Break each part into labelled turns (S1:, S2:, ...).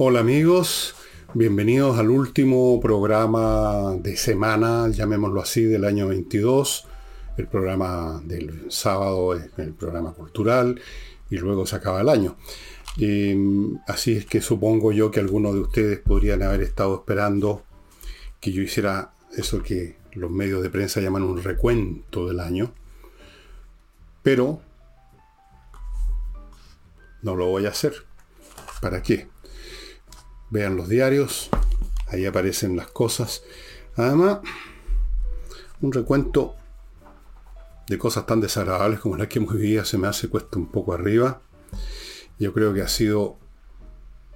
S1: Hola amigos, bienvenidos al último programa de semana, llamémoslo así, del año 22. El programa del sábado es el programa cultural y luego se acaba el año. Em, así es que supongo yo que algunos de ustedes podrían haber estado esperando que yo hiciera eso que los medios de prensa llaman un recuento del año. Pero no lo voy a hacer. ¿Para qué? Vean los diarios, ahí aparecen las cosas. Además, un recuento de cosas tan desagradables como las que hemos vivido se me hace cuesta un poco arriba. Yo creo que ha sido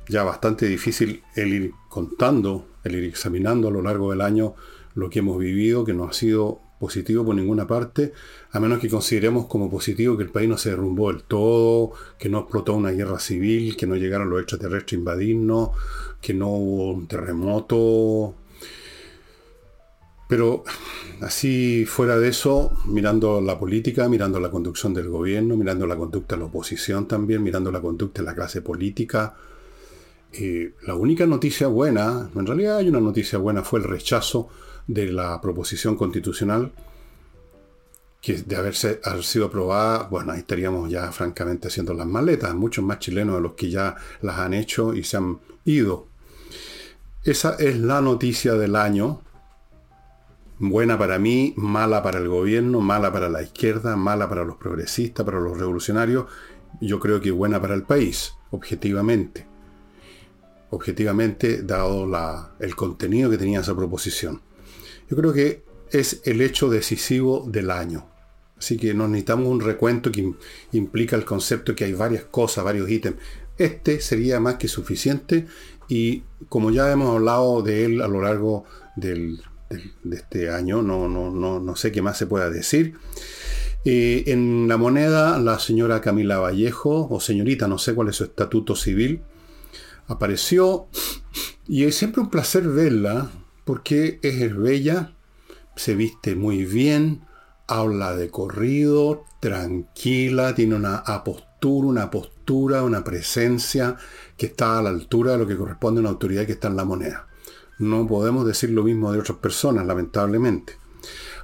S1: ya bastante difícil el ir contando, el ir examinando a lo largo del año lo que hemos vivido, que no ha sido positivo por ninguna parte, a menos que consideremos como positivo que el país no se derrumbó del todo, que no explotó una guerra civil, que no llegaron los extraterrestres a invadirnos, que no hubo un terremoto. Pero así fuera de eso, mirando la política, mirando la conducción del gobierno, mirando la conducta de la oposición también, mirando la conducta de la clase política, eh, la única noticia buena, en realidad hay una noticia buena, fue el rechazo de la proposición constitucional que de haberse, haber sido aprobada, bueno, ahí estaríamos ya francamente haciendo las maletas, muchos más chilenos de los que ya las han hecho y se han ido. Esa es la noticia del año, buena para mí, mala para el gobierno, mala para la izquierda, mala para los progresistas, para los revolucionarios, yo creo que buena para el país, objetivamente. Objetivamente, dado la, el contenido que tenía esa proposición. Yo creo que es el hecho decisivo del año. Así que nos necesitamos un recuento que implica el concepto que hay varias cosas, varios ítems. Este sería más que suficiente y como ya hemos hablado de él a lo largo de este año, no, no, no, no, sé qué más se pueda decir. Eh, en la moneda, la señora Camila Vallejo, o señorita, no sé cuál es su estatuto civil, apareció y es siempre un placer verla porque es bella, se viste muy bien, habla de corrido, tranquila, tiene una apostura, una postura, una presencia que está a la altura de lo que corresponde a una autoridad que está en la moneda. No podemos decir lo mismo de otras personas, lamentablemente.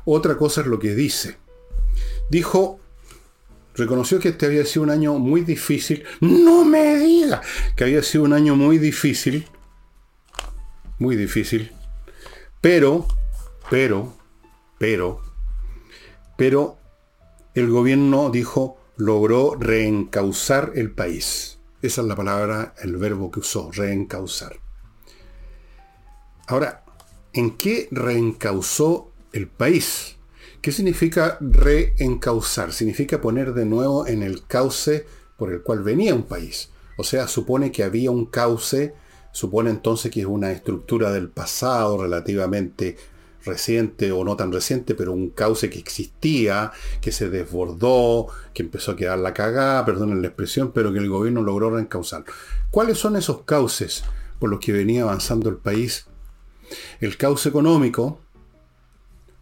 S1: Otra cosa es lo que dice. Dijo, reconoció que este había sido un año muy difícil. No me diga que había sido un año muy difícil. Muy difícil pero, pero, pero, pero el gobierno dijo, logró reencauzar el país. Esa es la palabra, el verbo que usó, reencauzar. Ahora, ¿en qué reencauzó el país? ¿Qué significa reencauzar? Significa poner de nuevo en el cauce por el cual venía un país. O sea, supone que había un cauce supone entonces que es una estructura del pasado relativamente reciente o no tan reciente, pero un cauce que existía, que se desbordó, que empezó a quedar la cagada, perdonen la expresión, pero que el gobierno logró reencauzar. ¿Cuáles son esos cauces por los que venía avanzando el país? El cauce económico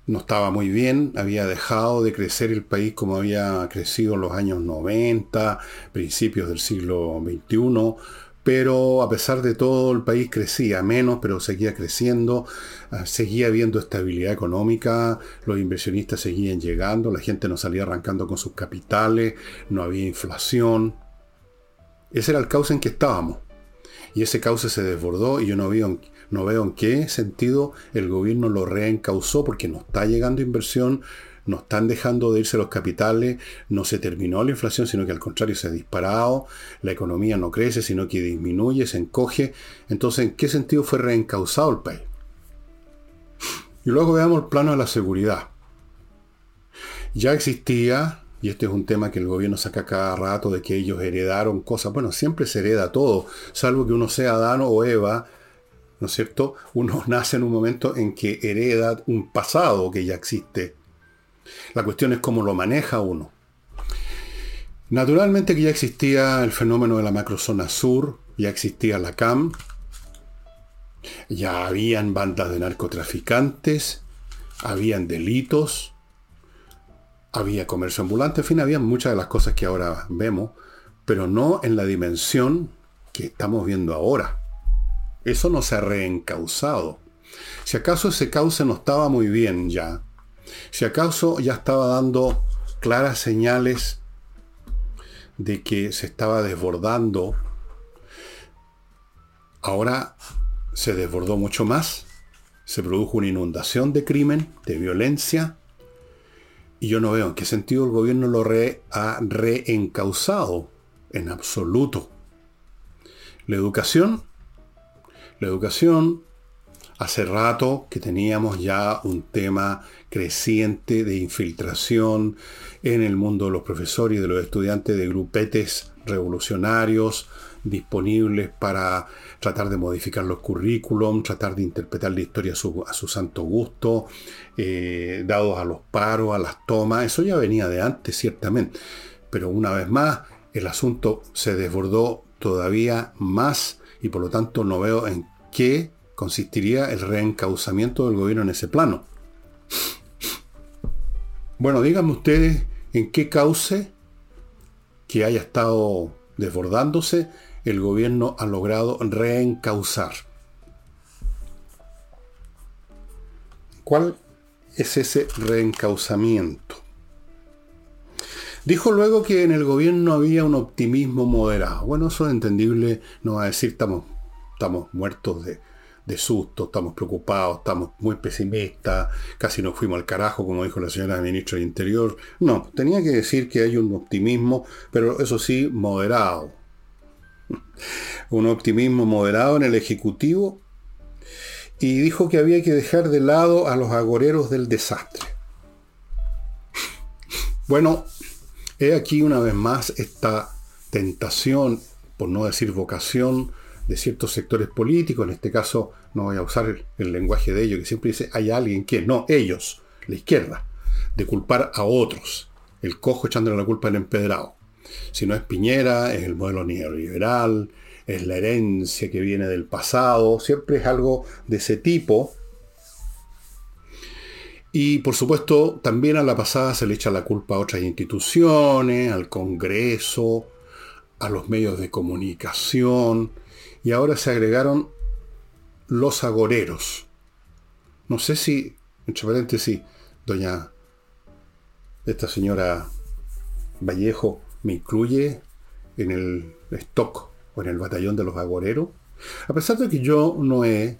S1: no estaba muy bien, había dejado de crecer el país como había crecido en los años 90, principios del siglo XXI, pero a pesar de todo el país crecía menos, pero seguía creciendo, ah, seguía habiendo estabilidad económica, los inversionistas seguían llegando, la gente no salía arrancando con sus capitales, no había inflación. Ese era el cauce en que estábamos. Y ese cauce se desbordó y yo no veo, no veo en qué sentido el gobierno lo reencausó porque no está llegando inversión, no están dejando de irse los capitales, no se terminó la inflación, sino que al contrario se ha disparado, la economía no crece, sino que disminuye, se encoge. Entonces, ¿en qué sentido fue reencausado el país? Y luego veamos el plano de la seguridad. Ya existía, y este es un tema que el gobierno saca cada rato, de que ellos heredaron cosas. Bueno, siempre se hereda todo, salvo que uno sea Adán o Eva, ¿no es cierto? Uno nace en un momento en que hereda un pasado que ya existe. La cuestión es cómo lo maneja uno. Naturalmente que ya existía el fenómeno de la macrozona sur, ya existía la CAM, ya habían bandas de narcotraficantes, habían delitos, había comercio ambulante, en fin, había muchas de las cosas que ahora vemos, pero no en la dimensión que estamos viendo ahora. Eso no se ha reencausado. Si acaso ese cauce no estaba muy bien ya, si acaso ya estaba dando claras señales de que se estaba desbordando, ahora se desbordó mucho más, se produjo una inundación de crimen, de violencia, y yo no veo en qué sentido el gobierno lo ha reencausado en absoluto. La educación, la educación, hace rato que teníamos ya un tema creciente de infiltración en el mundo de los profesores y de los estudiantes de grupetes revolucionarios disponibles para tratar de modificar los currículum, tratar de interpretar la historia a su, santo gusto, eh, dados a los paros, a las tomas. Eso ya venía de antes, ciertamente. Pero una vez más, el asunto se desbordó todavía más y por lo tanto no veo en qué consistiría el reencauzamiento del gobierno en ese plano. Bueno, díganme ustedes en qué cauce que haya estado desbordándose el gobierno ha logrado reencauzar. ¿Cuál es ese reencauzamiento? Dijo luego que en el gobierno había un optimismo moderado. Bueno, eso es entendible, no va a decir estamos, estamos muertos de, de susto, estamos preocupados, estamos muy pesimistas, casi nos fuimos al carajo, como dijo la señora ministra del Interior. No, tenía que decir que hay un optimismo, pero eso sí, moderado. Un optimismo moderado en el Ejecutivo y dijo que había que dejar de lado a los agoreros del desastre. Bueno, he aquí una vez más esta tentación, por no decir vocación, de ciertos sectores políticos, en este caso no voy a usar el, lenguaje de ellos, que siempre dice hay alguien que, no, ellos, la izquierda, de culpar a otros, el cojo echándole la culpa al empedrado. Si no es Piñera, es el modelo neoliberal, es la herencia que viene del pasado, siempre es algo de ese tipo. Y por supuesto, también a la pasada se le echa la culpa a otras instituciones, al Congreso, a los medios de comunicación, y ahora se agregaron los agoreros. No sé si, entre paréntesis, doña, esta señora Vallejo me incluye en el stock o en el batallón de los agoreros. A pesar de que yo no he,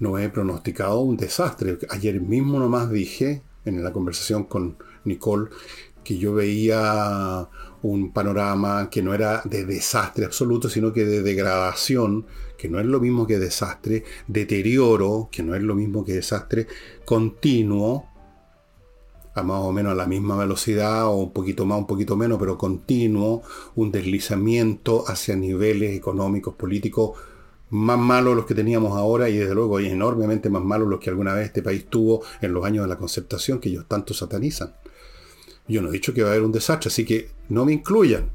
S1: no he pronosticado un desastre. Ayer mismo nomás dije, en la conversación con Nicole, que yo veía un panorama que no era de desastre absoluto, sino que de degradación, que no es lo mismo que desastre, deterioro, que no es lo mismo que desastre, continuo, a más o menos a la misma velocidad, o un poquito más, un poquito menos, pero continuo, un deslizamiento hacia niveles económicos, políticos más malos los que teníamos ahora y desde luego enormemente más malos los que alguna vez este país tuvo en los años de la concertación que ellos tanto satanizan. Yo no he dicho que va a haber un desastre, así que no me incluyan.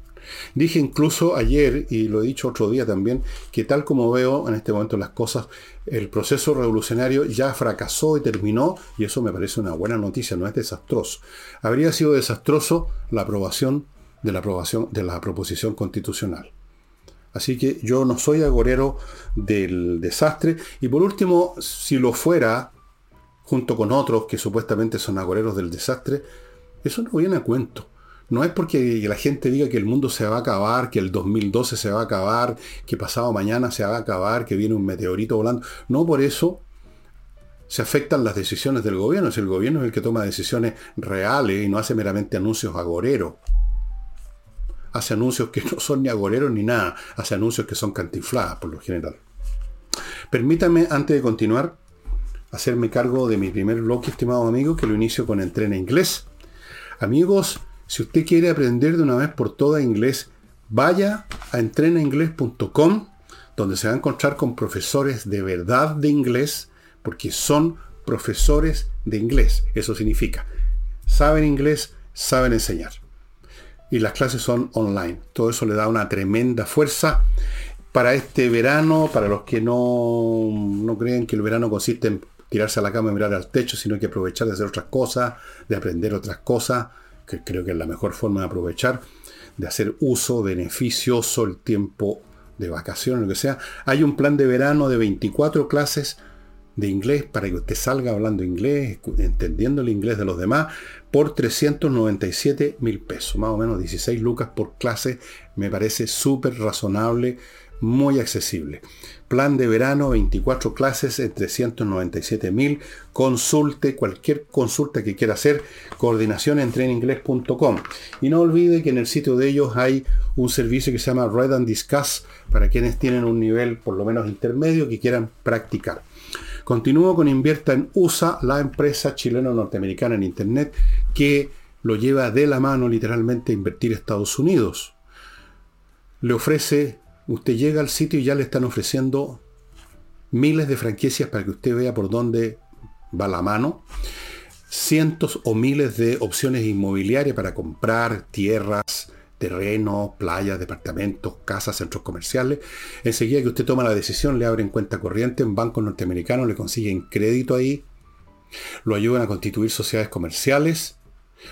S1: Dije incluso ayer, y lo he dicho otro día también, que tal como veo en este momento las cosas, el proceso revolucionario ya fracasó y terminó, y eso me parece una buena noticia, no es desastroso. Habría sido desastroso la aprobación de la aprobación de la proposición constitucional. Así que yo no soy agorero del desastre. Y por último, si lo fuera, junto con otros que supuestamente son agoreros del desastre, eso no viene a cuento. No es porque la gente diga que el mundo se va a acabar, que el 2012 se va a acabar, que pasado mañana se va a acabar, que viene un meteorito volando. No por eso se afectan las decisiones del gobierno. Si el gobierno es el que toma decisiones reales y no hace meramente anuncios agoreros. Hace anuncios que no son ni agoreros ni nada. Hace anuncios que son cantifladas por lo general. Permítame, antes de continuar, hacerme cargo de mi primer bloque, estimado amigo, que lo inicio con Entrena Inglés Amigos, si usted quiere aprender de una vez por todas inglés, vaya a entrenainglés.com, donde se va a encontrar con profesores de verdad de inglés, porque son profesores de inglés. Eso significa, saben inglés, saben enseñar. Y las clases son online. Todo eso le da una tremenda fuerza para este verano, para los que no, no creen que el verano consiste en tirarse a la cama y mirar al techo, sino que aprovechar de hacer otras cosas, de aprender otras cosas, que creo que es la mejor forma de aprovechar, de hacer uso beneficioso el tiempo de vacaciones, lo que sea, hay un plan de verano de 24 clases de inglés para que usted salga hablando inglés, entendiendo el inglés de los demás, por 397 mil pesos, más o menos 16 lucas por clase, me parece súper razonable, muy accesible. Plan de verano, 24 clases en 397 mil. Consulte cualquier consulta que quiera hacer, coordinación en inglés.com. Y no olvide que en el sitio de ellos hay un servicio que se llama Read and Discuss para quienes tienen un nivel por lo menos intermedio que quieran practicar. Continúo con Invierta en USA, la empresa chileno-norteamericana en Internet que lo lleva de la mano literalmente a invertir Estados Unidos. Le ofrece, usted llega al sitio y ya le están ofreciendo miles de franquicias para que usted vea por dónde va la mano. Cientos o miles de opciones inmobiliarias para comprar tierras, terrenos, playas, departamentos, casas, centros comerciales. Enseguida que usted toma la decisión, le abren cuenta corriente en bancos norteamericanos, le consiguen crédito ahí, lo ayudan a constituir sociedades comerciales,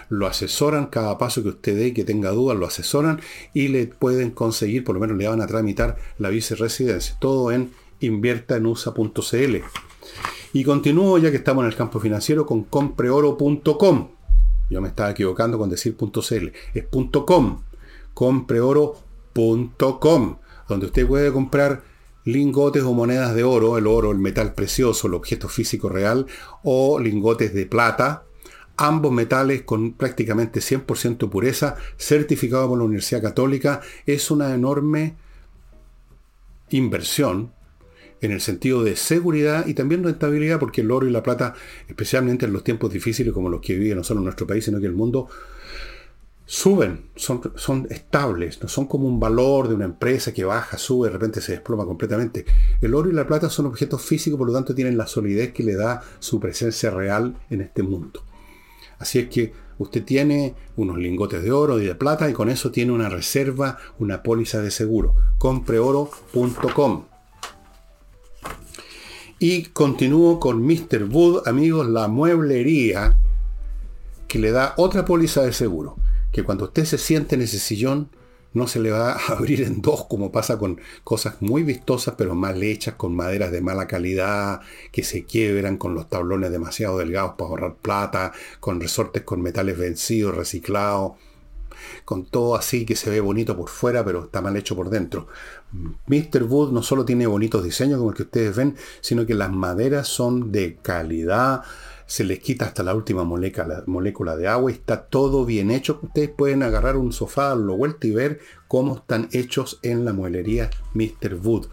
S1: lo asesoran cada paso que usted dé y que tenga dudas, lo asesoran y le pueden conseguir, por lo menos le van a tramitar la viceresidencia. Todo en inviertaenusa.cl. Y continúo ya que estamos en el campo financiero con compreoro.com. Yo me estaba equivocando con decir .cl. Es .com compreoro.com, donde usted puede comprar lingotes o monedas de oro, el oro, el metal precioso, el objeto físico real, o lingotes de plata, ambos metales con prácticamente 100% pureza, certificado por la Universidad Católica, es una enorme inversión en el sentido de seguridad y también rentabilidad, porque el oro y la plata, especialmente en los tiempos difíciles como los que vive no solo nuestro país, sino que el mundo, suben, son, son estables, no son como un valor de una empresa que baja, sube, de repente se desploma completamente. El oro y la plata son objetos físicos, por lo tanto tienen la solidez que le da su presencia real en este mundo. Así es que usted tiene unos lingotes de oro y de plata y con eso tiene una reserva, una póliza de seguro. Compreoro.com. Y continúo con Mr. Wood, amigos, la mueblería que le da otra póliza de seguro que cuando usted se siente en ese sillón, no se le va a abrir en dos como pasa con cosas muy vistosas pero mal hechas, con maderas de mala calidad, que se quiebran, con los tablones demasiado delgados para ahorrar plata, con resortes con metales vencidos, reciclados, con todo así que se ve bonito por fuera pero está mal hecho por dentro. Mr. Wood no solo tiene bonitos diseños como el que ustedes ven, sino que las maderas son de calidad, se les quita hasta la última molécula, molécula de agua y está todo bien hecho. Ustedes pueden agarrar un sofá, lo vuelta y ver cómo están hechos en la mueblería Mr. Wood.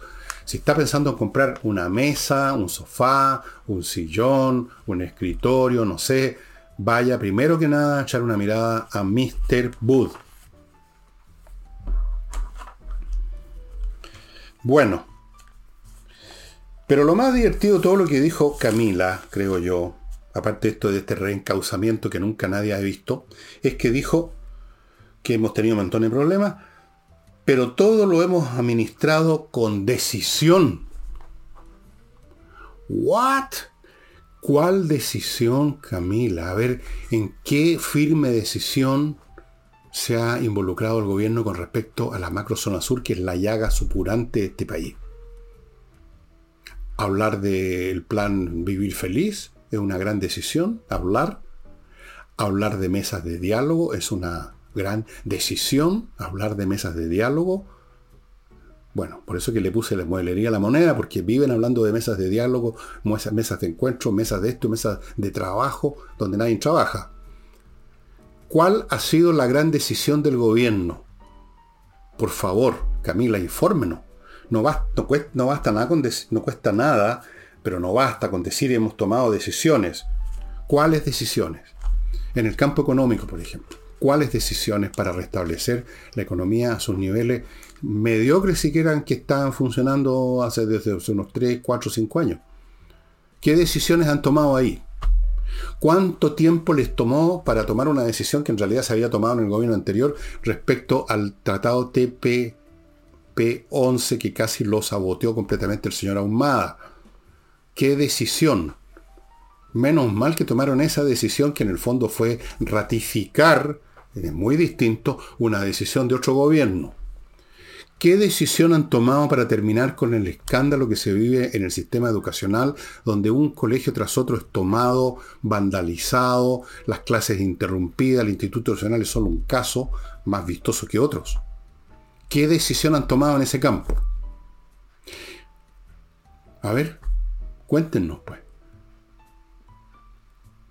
S1: Si está pensando en comprar una mesa, un sofá, un sillón, un escritorio, no sé, vaya primero que nada a echar una mirada a Mr. Wood. Bueno, pero lo más divertido todo lo que dijo Camila, creo yo, aparte de esto de este reencauzamiento que nunca nadie ha visto, es que dijo que hemos tenido un montón de problemas, pero todo lo hemos administrado con decisión. ¿What? ¿Cuál decisión, Camila? A ver, ¿en qué firme decisión se ha involucrado el gobierno con respecto a la macrozona sur, que es la llaga supurante de este país? ¿Hablar del plan Vivir Feliz? Es una gran decisión, hablar. Hablar de mesas de diálogo es una gran decisión, hablar de mesas de diálogo. Bueno, por eso que le puse la mueblería a la moneda, porque viven hablando de mesas de diálogo, mesas de encuentro, mesas de esto, mesas de trabajo, donde nadie trabaja. ¿Cuál ha sido la gran decisión del gobierno? Por favor, Camila, infórmenos. No, basta, nada con no cuesta nada pero no basta con decir hemos tomado decisiones. ¿Cuáles decisiones? En el campo económico, por ejemplo. ¿Cuáles decisiones para restablecer la economía a sus niveles mediocres siquiera que estaban funcionando hace desde unos 3, 4, 5 años? ¿Qué decisiones han tomado ahí? ¿Cuánto tiempo les tomó para tomar una decisión que en realidad se había tomado en el gobierno anterior respecto al tratado TPP-11 que casi lo saboteó completamente el señor Ahumada? Qué decisión. Menos mal que tomaron esa decisión que en el fondo fue ratificar, es muy distinto, una decisión de otro gobierno. ¿Qué decisión han tomado para terminar con el escándalo que se vive en el sistema educacional, donde un colegio tras otro es tomado, vandalizado, las clases interrumpidas, el Instituto Nacional es solo un caso más vistoso que otros? ¿Qué decisión han tomado en ese campo? A ver, cuéntenos pues.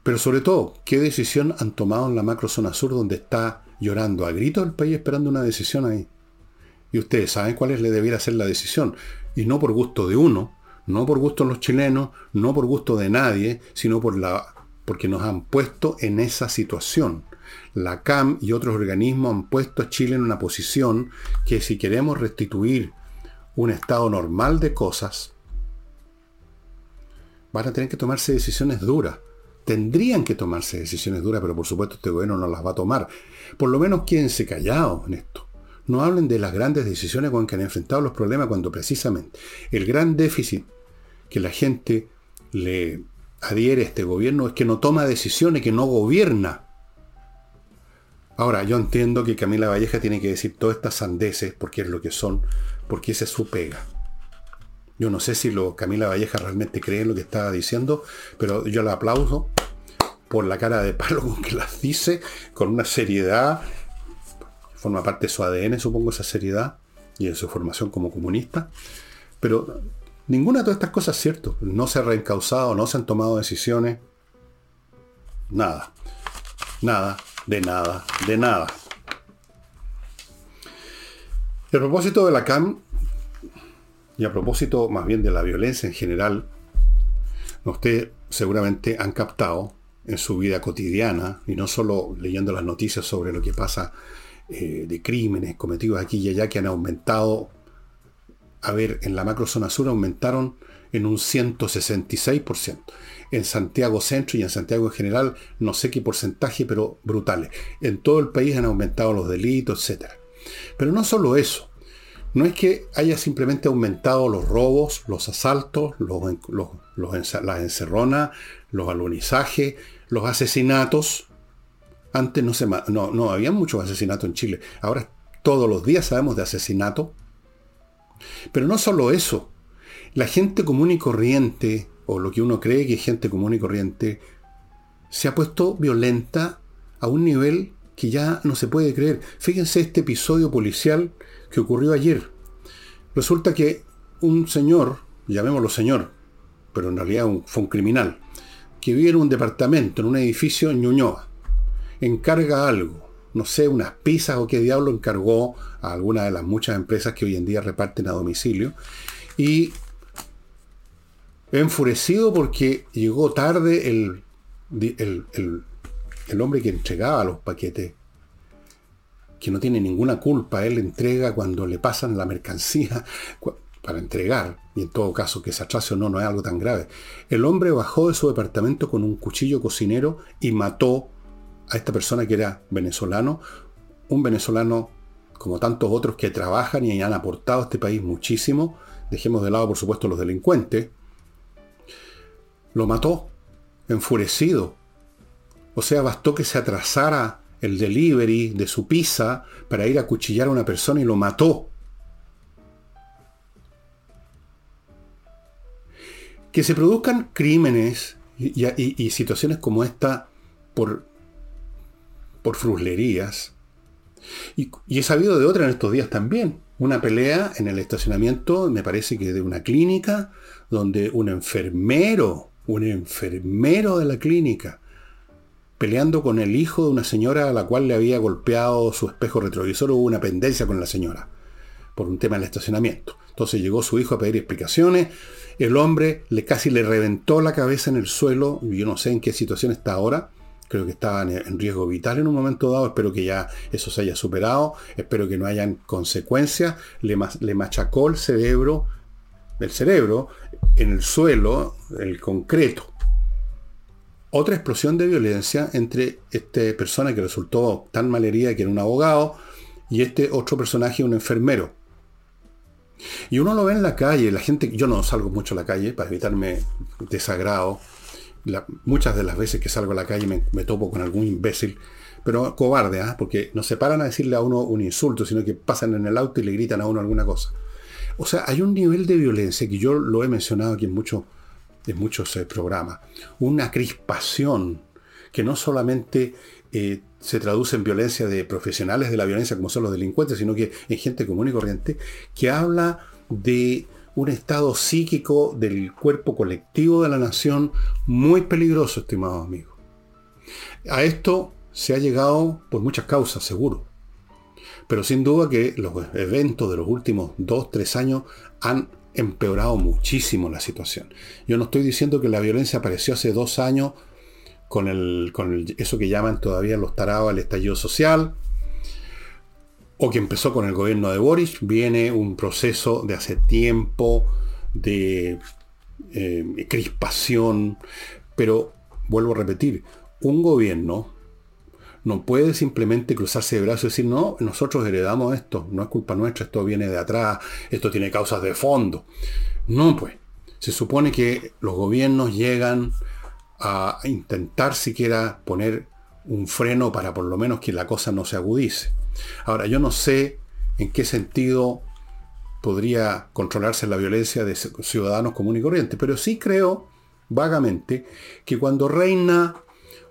S1: Pero sobre todo, ¿qué decisión han tomado en la macrozona sur donde está llorando a gritos el país esperando una decisión ahí? Y ustedes saben cuál es le debiera ser la decisión. Y no por gusto de uno, no por gusto de los chilenos, no por gusto de nadie, sino por la, porque nos han puesto en esa situación. La CAM y otros organismos han puesto a Chile en una posición que si queremos restituir un estado normal de cosas, van a tener que tomarse decisiones duras. Tendrían que tomarse decisiones duras, pero por supuesto este gobierno no las va a tomar. Por lo menos quédense callados en esto no hablen de las grandes decisiones con que han enfrentado los problemas cuando precisamente el gran déficit que la gente le adhiere a este gobierno es que no toma decisiones, que no gobierna. Ahora, yo entiendo que Camila Valleja tiene que decir todas estas sandeces, porque es lo que son, porque esa es su pega. Yo no sé si lo, Camila Valleja realmente cree en lo que estaba diciendo, pero yo la aplauso por la cara de palo con que las dice, con una seriedad forma parte de su ADN, supongo, esa seriedad y de su formación como comunista. Pero ninguna de todas estas cosas es cierto. No se ha reencausado, no se han tomado decisiones. Nada. Nada, de nada, de nada. A propósito de la CAM, y a propósito más bien de la violencia en general, ustedes seguramente han captado en su vida cotidiana, y no solo leyendo las noticias sobre lo que pasa eh, de crímenes cometidos aquí y allá que han aumentado. A ver, en la macrozona sur aumentaron en un 166%. En Santiago Centro y en Santiago en general, no sé qué porcentaje, pero brutales. En todo el país han aumentado los delitos, etc. Pero no solo eso. No es que haya simplemente aumentado los robos, los asaltos, las encerronas, los alunizajes, los asesinatos, antes no, se, no, no había muchos asesinatos en Chile. Ahora todos los días sabemos de asesinato. Pero no solo eso. La gente común y corriente, o lo que uno cree que es gente común y corriente, se ha puesto violenta a un nivel que ya no se puede creer. Fíjense este episodio policial que ocurrió ayer. Resulta que un señor, llamémoslo señor, pero en realidad fue un criminal, que vive en un departamento, en un edificio en Ñuñoa encarga algo, no sé, unas pizzas o qué diablo encargó a alguna de las muchas empresas que hoy en día reparten a domicilio, y enfurecido porque llegó tarde el, el, hombre que entregaba los paquetes, que no tiene ninguna culpa, él entrega cuando le pasan la mercancía para entregar, y en todo caso que se atrase o no, no es algo tan grave. El hombre bajó de su departamento con un cuchillo cocinero y mató a esta persona que era venezolano, un venezolano como tantos otros que trabajan y han aportado a este país muchísimo, dejemos de lado por supuesto los delincuentes, lo mató, enfurecido. O sea, bastó que se atrasara el delivery de su pizza para ir a cuchillar a una persona y lo mató. Que se produzcan crímenes y, y situaciones como esta por por fruslerías. Y, he sabido de otra en estos días también. Una pelea en el estacionamiento, me parece que de una clínica, donde un enfermero, un enfermero de la clínica, peleando con el hijo de una señora a la cual le había golpeado su espejo retrovisor, hubo una pendencia con la señora, por un tema del estacionamiento. Entonces llegó su hijo a pedir explicaciones, el hombre le casi le reventó la cabeza en el suelo, yo no sé en qué situación está ahora, creo que estaban en riesgo vital en un momento dado, espero que ya eso se haya superado, espero que no hayan consecuencias, le, le machacó el cerebro, el cerebro en el suelo, el concreto. Otra explosión de violencia entre esta persona que resultó tan malherida que era un abogado y este otro personaje, un enfermero. Y uno lo ve en la calle, la gente, yo no salgo mucho a la calle para evitarme desagrado, muchas de las veces que salgo a la calle me, topo con algún imbécil, pero cobarde, ¿ah? porque no se paran a decirle a uno un insulto, sino que pasan en el auto y le gritan a uno alguna cosa. O sea, hay un nivel de violencia que yo lo he mencionado aquí en, mucho, en muchos eh, programas, una crispación que no solamente eh, se traduce en violencia de profesionales de la violencia como son los delincuentes, sino que en gente común y corriente, que habla de un estado psíquico del cuerpo colectivo de la nación muy peligroso, estimados amigos. A esto se ha llegado por muchas causas, seguro. Pero sin duda que los eventos de los últimos dos, tres años han empeorado muchísimo la situación. Yo no estoy diciendo que la violencia apareció hace dos años con, el, con eso que llaman todavía los tarados el estallido social, o que empezó con el gobierno de Boris, viene un proceso de hace tiempo de eh, crispación, pero vuelvo a repetir, un gobierno no puede simplemente cruzarse de brazos y decir, no, nosotros heredamos esto, no es culpa nuestra, esto viene de atrás, esto tiene causas de fondo. No, pues, se supone que los gobiernos llegan a intentar siquiera poner un freno para por lo menos que la cosa no se agudice. Ahora, yo no sé en qué sentido podría controlarse la violencia de ciudadanos comunes y corrientes, pero sí creo vagamente que cuando reina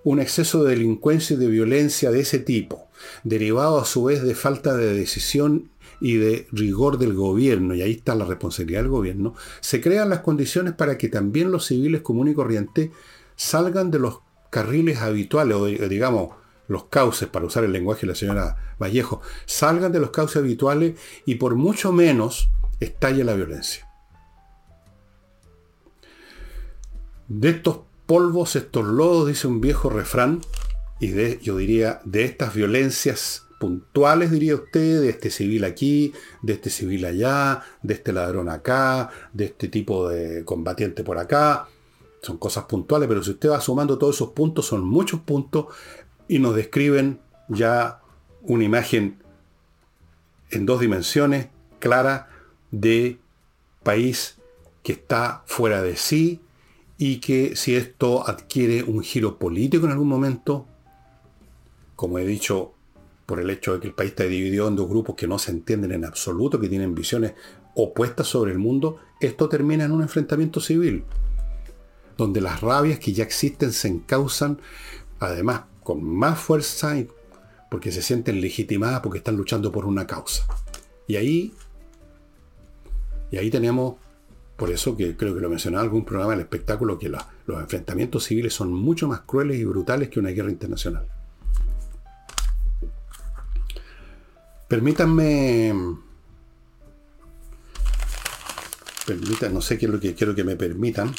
S1: un exceso de delincuencia y de violencia de ese tipo, derivado a su vez de falta de decisión y de rigor del gobierno, y ahí está la responsabilidad del gobierno, se crean las condiciones para que también los civiles comunes y corrientes salgan de los carriles habituales, o digamos, los cauces, para usar el lenguaje de la señora Vallejo, salgan de los cauces habituales y por mucho menos estalle la violencia. De estos polvos, estos lodos, dice un viejo refrán, y de, yo diría, de estas violencias puntuales, diría usted, de este civil aquí, de este civil allá, de este ladrón acá, de este tipo de combatiente por acá, son cosas puntuales, pero si usted va sumando todos esos puntos, son muchos puntos y nos describen ya una imagen en dos dimensiones clara de país que está fuera de sí y que si esto adquiere un giro político en algún momento, como he dicho, por el hecho de que el país está dividido en dos grupos que no se entienden en absoluto, que tienen visiones opuestas sobre el mundo, esto termina en un enfrentamiento civil donde las rabias que ya existen se encausan, además con más fuerza, porque se sienten legitimadas porque están luchando por una causa. Y ahí, y ahí tenemos, por eso que creo que lo mencionaba en algún programa del espectáculo, que los enfrentamientos civiles son mucho más crueles y brutales que una guerra internacional. Permítanme, permítanme, no sé qué es lo que quiero que me permitan.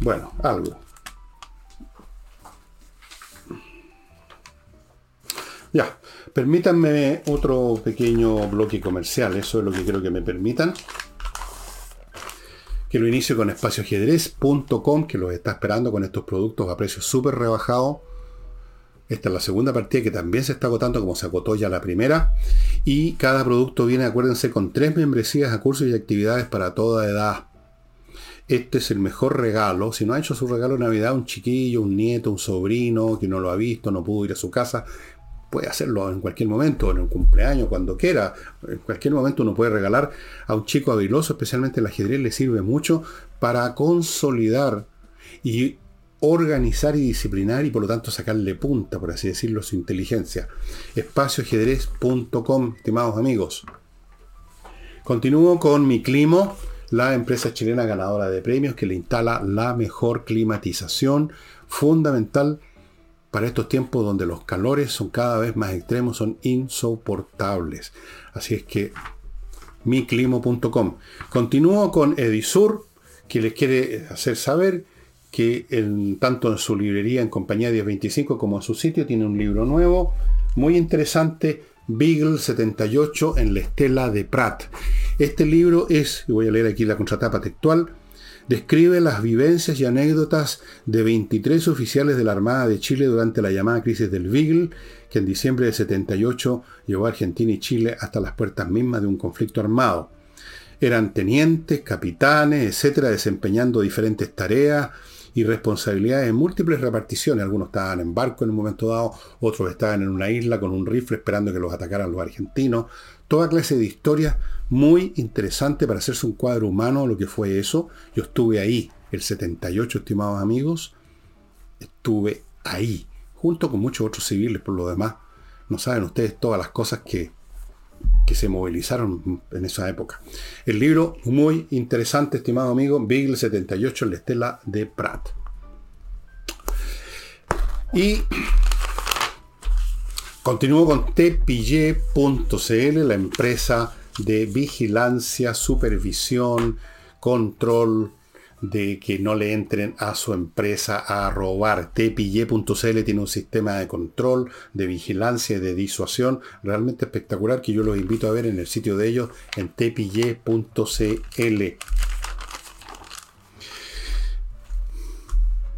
S1: Bueno, algo. Ya, permítanme otro pequeño bloque comercial, eso es lo que quiero que me permitan. Que lo inicio con espacioajedrez.com, que los está esperando con estos productos a precio súper rebajado. Esta es la segunda partida que también se está agotando como se agotó ya la primera. Y cada producto viene, acuérdense, con tres membresías a cursos y actividades para toda edad este es el mejor regalo. Si no ha hecho su regalo de Navidad, un chiquillo, un nieto, un sobrino que no lo ha visto, no pudo ir a su casa, puede hacerlo en cualquier momento, en un cumpleaños, cuando quiera. En cualquier momento uno puede regalar a un chico habiloso, especialmente el ajedrez le sirve mucho para consolidar y organizar y disciplinar y por lo tanto sacarle punta, por así decirlo, su inteligencia. Espacioajedrez.com, estimados amigos. Continúo con mi climo la empresa chilena ganadora de premios que le instala la mejor climatización fundamental para estos tiempos donde los calores son cada vez más extremos, son insoportables. Así es que miclimo.com. Continúo con Edisur, que les quiere hacer saber que tanto en su librería en compañía 1025 como en su sitio tiene un libro nuevo, muy interesante, Beagle 78 en la estela de Pratt. Este libro es, y voy a leer aquí la contratapa textual, describe las vivencias y anécdotas de 23 oficiales de la Armada de Chile durante la llamada crisis del Beagle, que en diciembre de 78 llevó a Argentina y Chile hasta las puertas mismas de un conflicto armado. Eran tenientes, capitanes, etcétera, desempeñando diferentes tareas y responsabilidades en múltiples reparticiones. Algunos estaban en barco en un momento dado, otros estaban en una isla con un rifle esperando que los atacaran los argentinos. Toda clase de historias muy interesante para hacerse un cuadro humano lo que fue eso. Yo estuve ahí, el 78, estimados amigos. Estuve ahí, junto con muchos otros civiles por lo demás. No saben ustedes todas las cosas que que se movilizaron en esa época. El libro muy interesante, estimado amigo, Beagle 78, la estela de Pratt. Y continúo con tpille.cl, la empresa de vigilancia, supervisión, control, de que no le entren a su empresa a robar. Tpille.cl tiene un sistema de control, de vigilancia y de disuasión realmente espectacular que yo los invito a ver en el sitio de ellos en tpille.cl.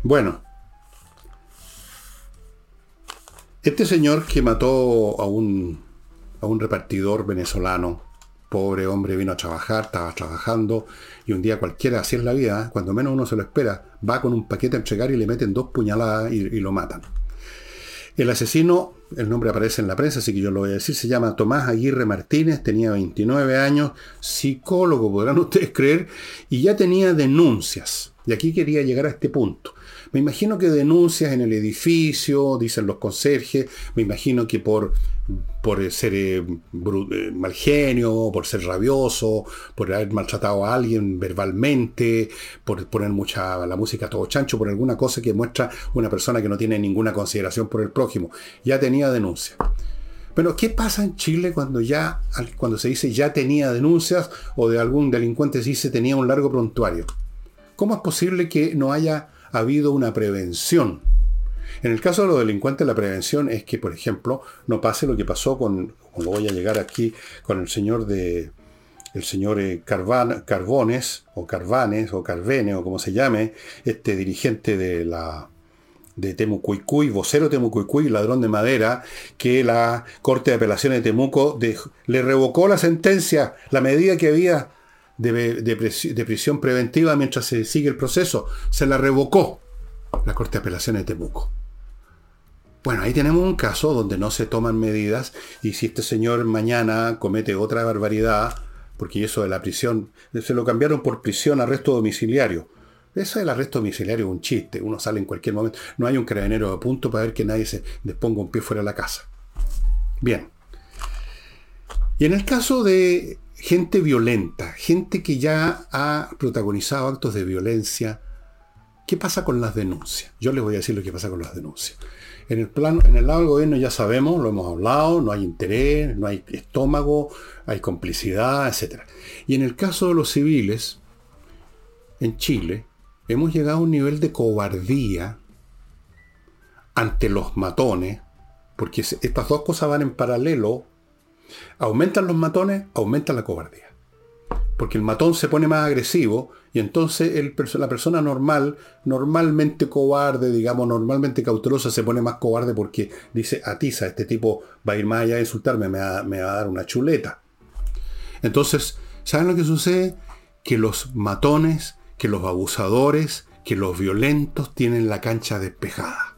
S1: Bueno, este señor que mató a un, a un repartidor venezolano, pobre hombre vino a trabajar, estaba trabajando y un día cualquiera, así es la vida, ¿eh? cuando menos uno se lo espera, va con un paquete a entregar y le meten dos puñaladas y, y lo matan. El asesino, el nombre aparece en la prensa, así que yo lo voy a decir, se llama Tomás Aguirre Martínez, tenía 29 años, psicólogo, podrán ustedes creer, y ya tenía denuncias. Y aquí quería llegar a este punto. Me imagino que denuncias en el edificio, dicen los conserjes, me imagino que por, por ser eh, eh, mal genio, por ser rabioso, por haber maltratado a alguien verbalmente, por poner mucha la música todo chancho, por alguna cosa que muestra una persona que no tiene ninguna consideración por el prójimo. Ya tenía denuncia. Pero, ¿qué pasa en Chile cuando ya, cuando se dice ya tenía denuncias o de algún delincuente se dice tenía un largo prontuario? ¿Cómo es posible que no haya ha habido una prevención. En el caso de los delincuentes, la prevención es que, por ejemplo, no pase lo que pasó con, como voy a llegar aquí, con el señor de, el señor eh, Carbones, o Carvanes, o Carvene, o como se llame, este dirigente de la de Temucuicuy, vocero Temucuicuy, ladrón de madera, que la Corte de Apelaciones de Temuco le revocó la sentencia, la medida que había de, prisión preventiva mientras se sigue el proceso. Se la revocó la Corte de Apelaciones de Temuco. Bueno, ahí tenemos un caso donde no se toman medidas y si este señor mañana comete otra barbaridad, porque eso de la prisión, se lo cambiaron por prisión, arresto domiciliario. Eso del arresto domiciliario es un chiste, uno sale en cualquier momento, no hay un carabinero de punto para ver que nadie se desponga un pie fuera de la casa. Bien. Y en el caso de gente violenta, gente que ya ha protagonizado actos de violencia. ¿Qué pasa con las denuncias? Yo les voy a decir lo que pasa con las denuncias. En el, plan, en el lado del gobierno ya sabemos, lo hemos hablado, no hay interés, no hay estómago, hay complicidad, etc. Y en el caso de los civiles, en Chile, hemos llegado a un nivel de cobardía ante los matones, porque estas dos cosas van en paralelo Aumentan los matones, aumenta la cobardía. Porque el matón se pone más agresivo y entonces el, la persona normal, normalmente cobarde, digamos, normalmente cautelosa, se pone más cobarde porque dice, atiza, este tipo va a ir más allá a insultarme, me va, me va a dar una chuleta. Entonces, ¿saben lo que sucede? Que los matones, que los abusadores, que los violentos tienen la cancha despejada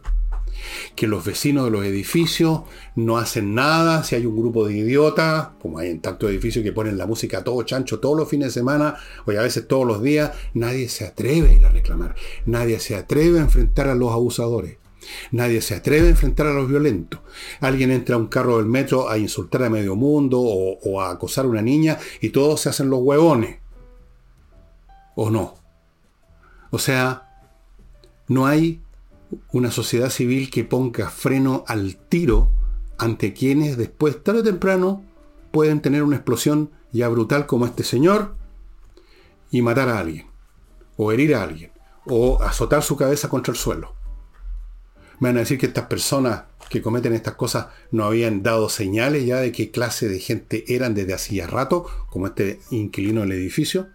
S1: que los vecinos de los edificios no hacen nada, si hay un grupo de idiotas, como hay en tantos edificios que ponen la música todo chancho todos los fines de semana, o a veces todos los días, nadie se atreve a ir a reclamar, nadie se atreve a enfrentar a los abusadores. Nadie se atreve a enfrentar a los violentos. Alguien entra a un carro del metro a insultar a medio mundo o, o a acosar a una niña y todos se hacen los huevones. ¿O no? O sea, no hay una sociedad civil que ponga freno al tiro ante quienes después, tarde o temprano, pueden tener una explosión ya brutal como este señor y matar a alguien, o herir a alguien, o azotar su cabeza contra el suelo. Me van a decir que estas personas que cometen estas cosas no habían dado señales ya de qué clase de gente eran desde hacía rato, como este inquilino del edificio,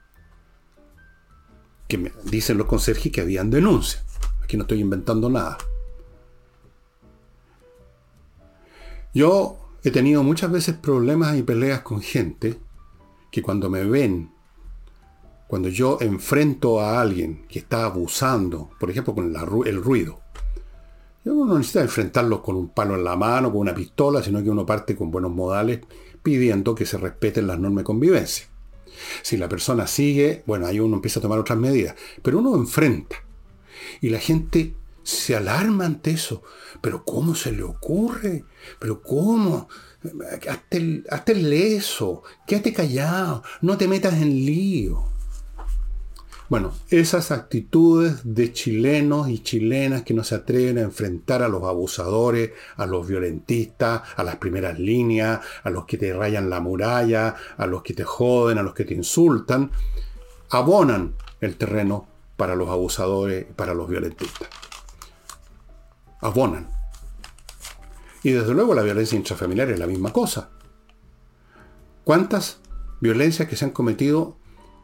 S1: que me dicen los conserjes que habían denuncias que no estoy inventando nada. Yo he tenido muchas veces problemas y peleas con gente que cuando me ven, Cuando yo enfrento a alguien que está abusando, por ejemplo, con el ruido, uno no necesita enfrentarlos con un palo en la mano, con una pistola, sino que uno parte con buenos modales pidiendo que se respeten las normas de convivencia. Si la persona sigue, bueno, ahí uno empieza a tomar otras medidas, pero uno enfrenta. Y la gente se alarma ante eso. Pero ¿cómo se le ocurre? ¿Pero cómo? Hazte hazte el leso, quédate callado, no te metas en lío. Bueno, esas actitudes de chilenos y chilenas que no se atreven a enfrentar a los abusadores, a los violentistas, a las primeras líneas, a los que te rayan la muralla, a los que te joden, a los que te insultan, abonan el terreno para los abusadores para los violentistas. Abonan. Y desde luego la violencia intrafamiliar es la misma cosa. ¿Cuántas violencias que se han cometido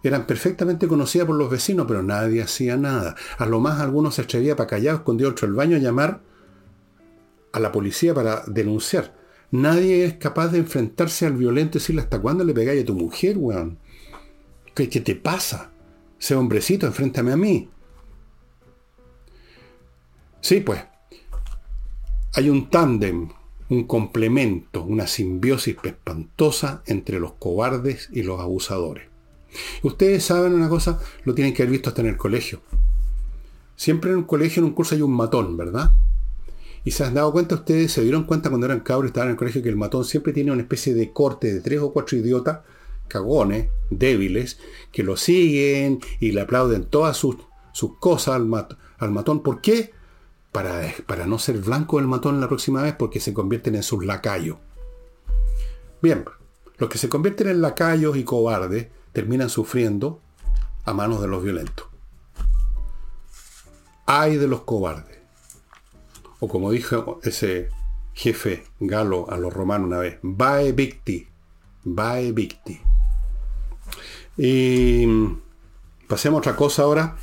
S1: eran perfectamente conocidas por los vecinos, pero nadie hacía nada. A lo más algunos se atrevía para callar, escondió otro el baño a llamar a la policía para denunciar. Nadie es capaz de enfrentarse al violento y decirle hasta cuándo le pegáis a tu mujer, weón. ¿Qué, ¿Qué, te pasa? Ese hombrecito, enfréntame a mí. Sí, pues. Hay un tándem, un complemento, una simbiosis espantosa entre los cobardes y los abusadores. Ustedes saben una cosa, lo tienen que haber visto hasta en el colegio. Siempre en un colegio, en un curso hay un matón, ¿verdad? Y se han dado cuenta ustedes, se dieron cuenta cuando eran cabros estaban en el colegio que el matón siempre tiene una especie de corte de tres o cuatro idiotas, cagones, débiles, que lo siguen y le aplauden todas sus, sus cosas al, matón. ¿Por qué? Para, para no ser blanco del matón la próxima vez porque se convierten en sus lacayos. Bien, los que se convierten en lacayos y cobardes terminan sufriendo a manos de los violentos. Ay de los cobardes. O como dijo ese jefe galo a los romanos una vez, vae victi, vae victi. Y pasemos a otra cosa ahora.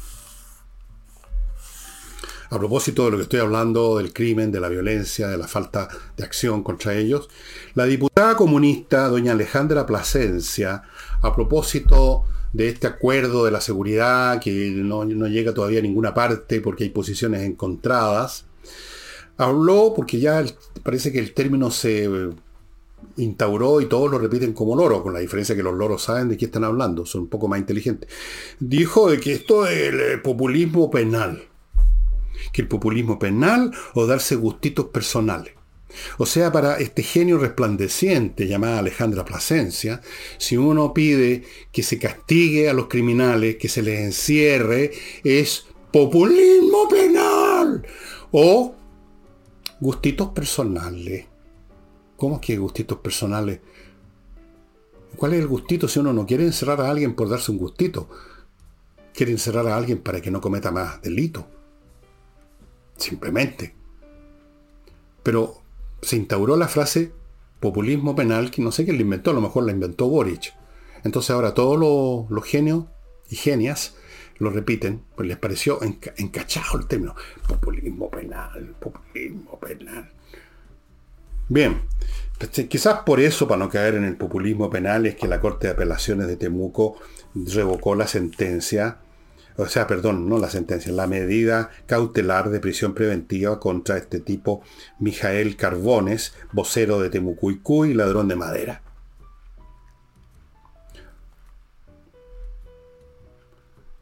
S1: A propósito de lo que estoy hablando, del crimen, de la violencia, de la falta de acción contra ellos, la diputada comunista, doña Alejandra Plasencia, a propósito de este acuerdo de la seguridad que no, llega todavía a ninguna parte porque hay posiciones encontradas, habló porque ya parece que el término se instauró y todos lo repiten como loro, con la diferencia que los loros saben de qué están hablando, son un poco más inteligentes. Dijo de que esto es el populismo penal, que el populismo penal o darse gustitos personales. O sea, para este genio resplandeciente llamada Alejandra Plasencia, si uno pide que se castigue a los criminales, que se les encierre, es populismo penal o gustitos personales. ¿Cómo es que gustitos personales? ¿Cuál es el gustito si uno no quiere encerrar a alguien por darse un gustito? Quiere encerrar a alguien para que no cometa más delito. Simplemente. Pero se instauró la frase populismo penal, que no sé quién la inventó, a lo mejor la inventó Boric. Entonces ahora todos los, genios y genias lo repiten, pues les pareció encachado el término. Populismo penal, populismo penal. Bien, quizás por eso, para no caer en el populismo penal, es que la Corte de Apelaciones de Temuco revocó la sentencia o sea, perdón, no la sentencia, la medida cautelar de prisión preventiva contra este tipo Mijael Carbones, vocero de Temucuicú y ladrón de madera.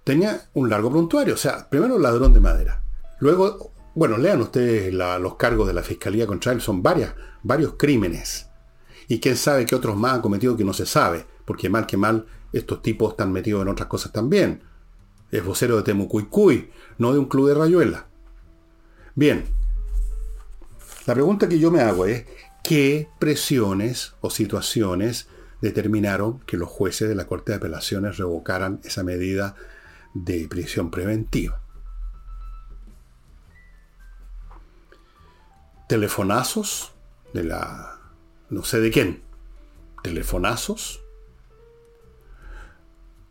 S1: Tenía un largo prontuario, o sea, primero ladrón de madera. Luego, bueno, lean ustedes los cargos de la fiscalía contra él, son varias, varios crímenes. Y quién sabe qué otros más han cometido que no se sabe, porque mal que mal estos tipos están metidos en otras cosas también es vocero de Temucuicuy, no de un club de rayuela. Bien, la pregunta que yo me hago es, ¿qué presiones o situaciones determinaron que los jueces de la Corte de Apelaciones revocaran esa medida de prisión preventiva? Telefonazos de la... no sé de quién. Telefonazos.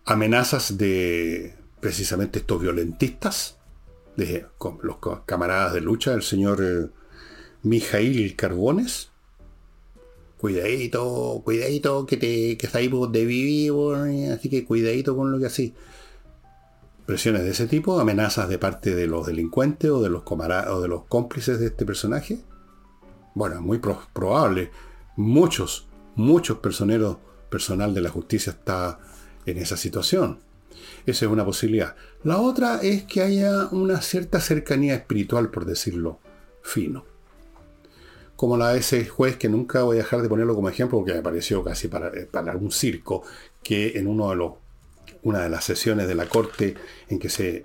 S1: Amenazas de precisamente estos violentistas, de, los camaradas de lucha del señor eh, Mijail Carbones. Cuidadito, cuidadito, que te que está ahí de vivir, así que cuidadito con lo que así. presiones de ese tipo, amenazas de parte de los delincuentes o de los, o de los cómplices de este personaje? Bueno, es muy probable. Muchos, muchos personeros, personal de la justicia está en esa situación. Esa es una posibilidad. La otra es que haya una cierta cercanía espiritual, por decirlo fino. Como la de ese juez que nunca voy a dejar de ponerlo como ejemplo porque me pareció casi para, para un circo, que en uno una de las sesiones de la corte en que se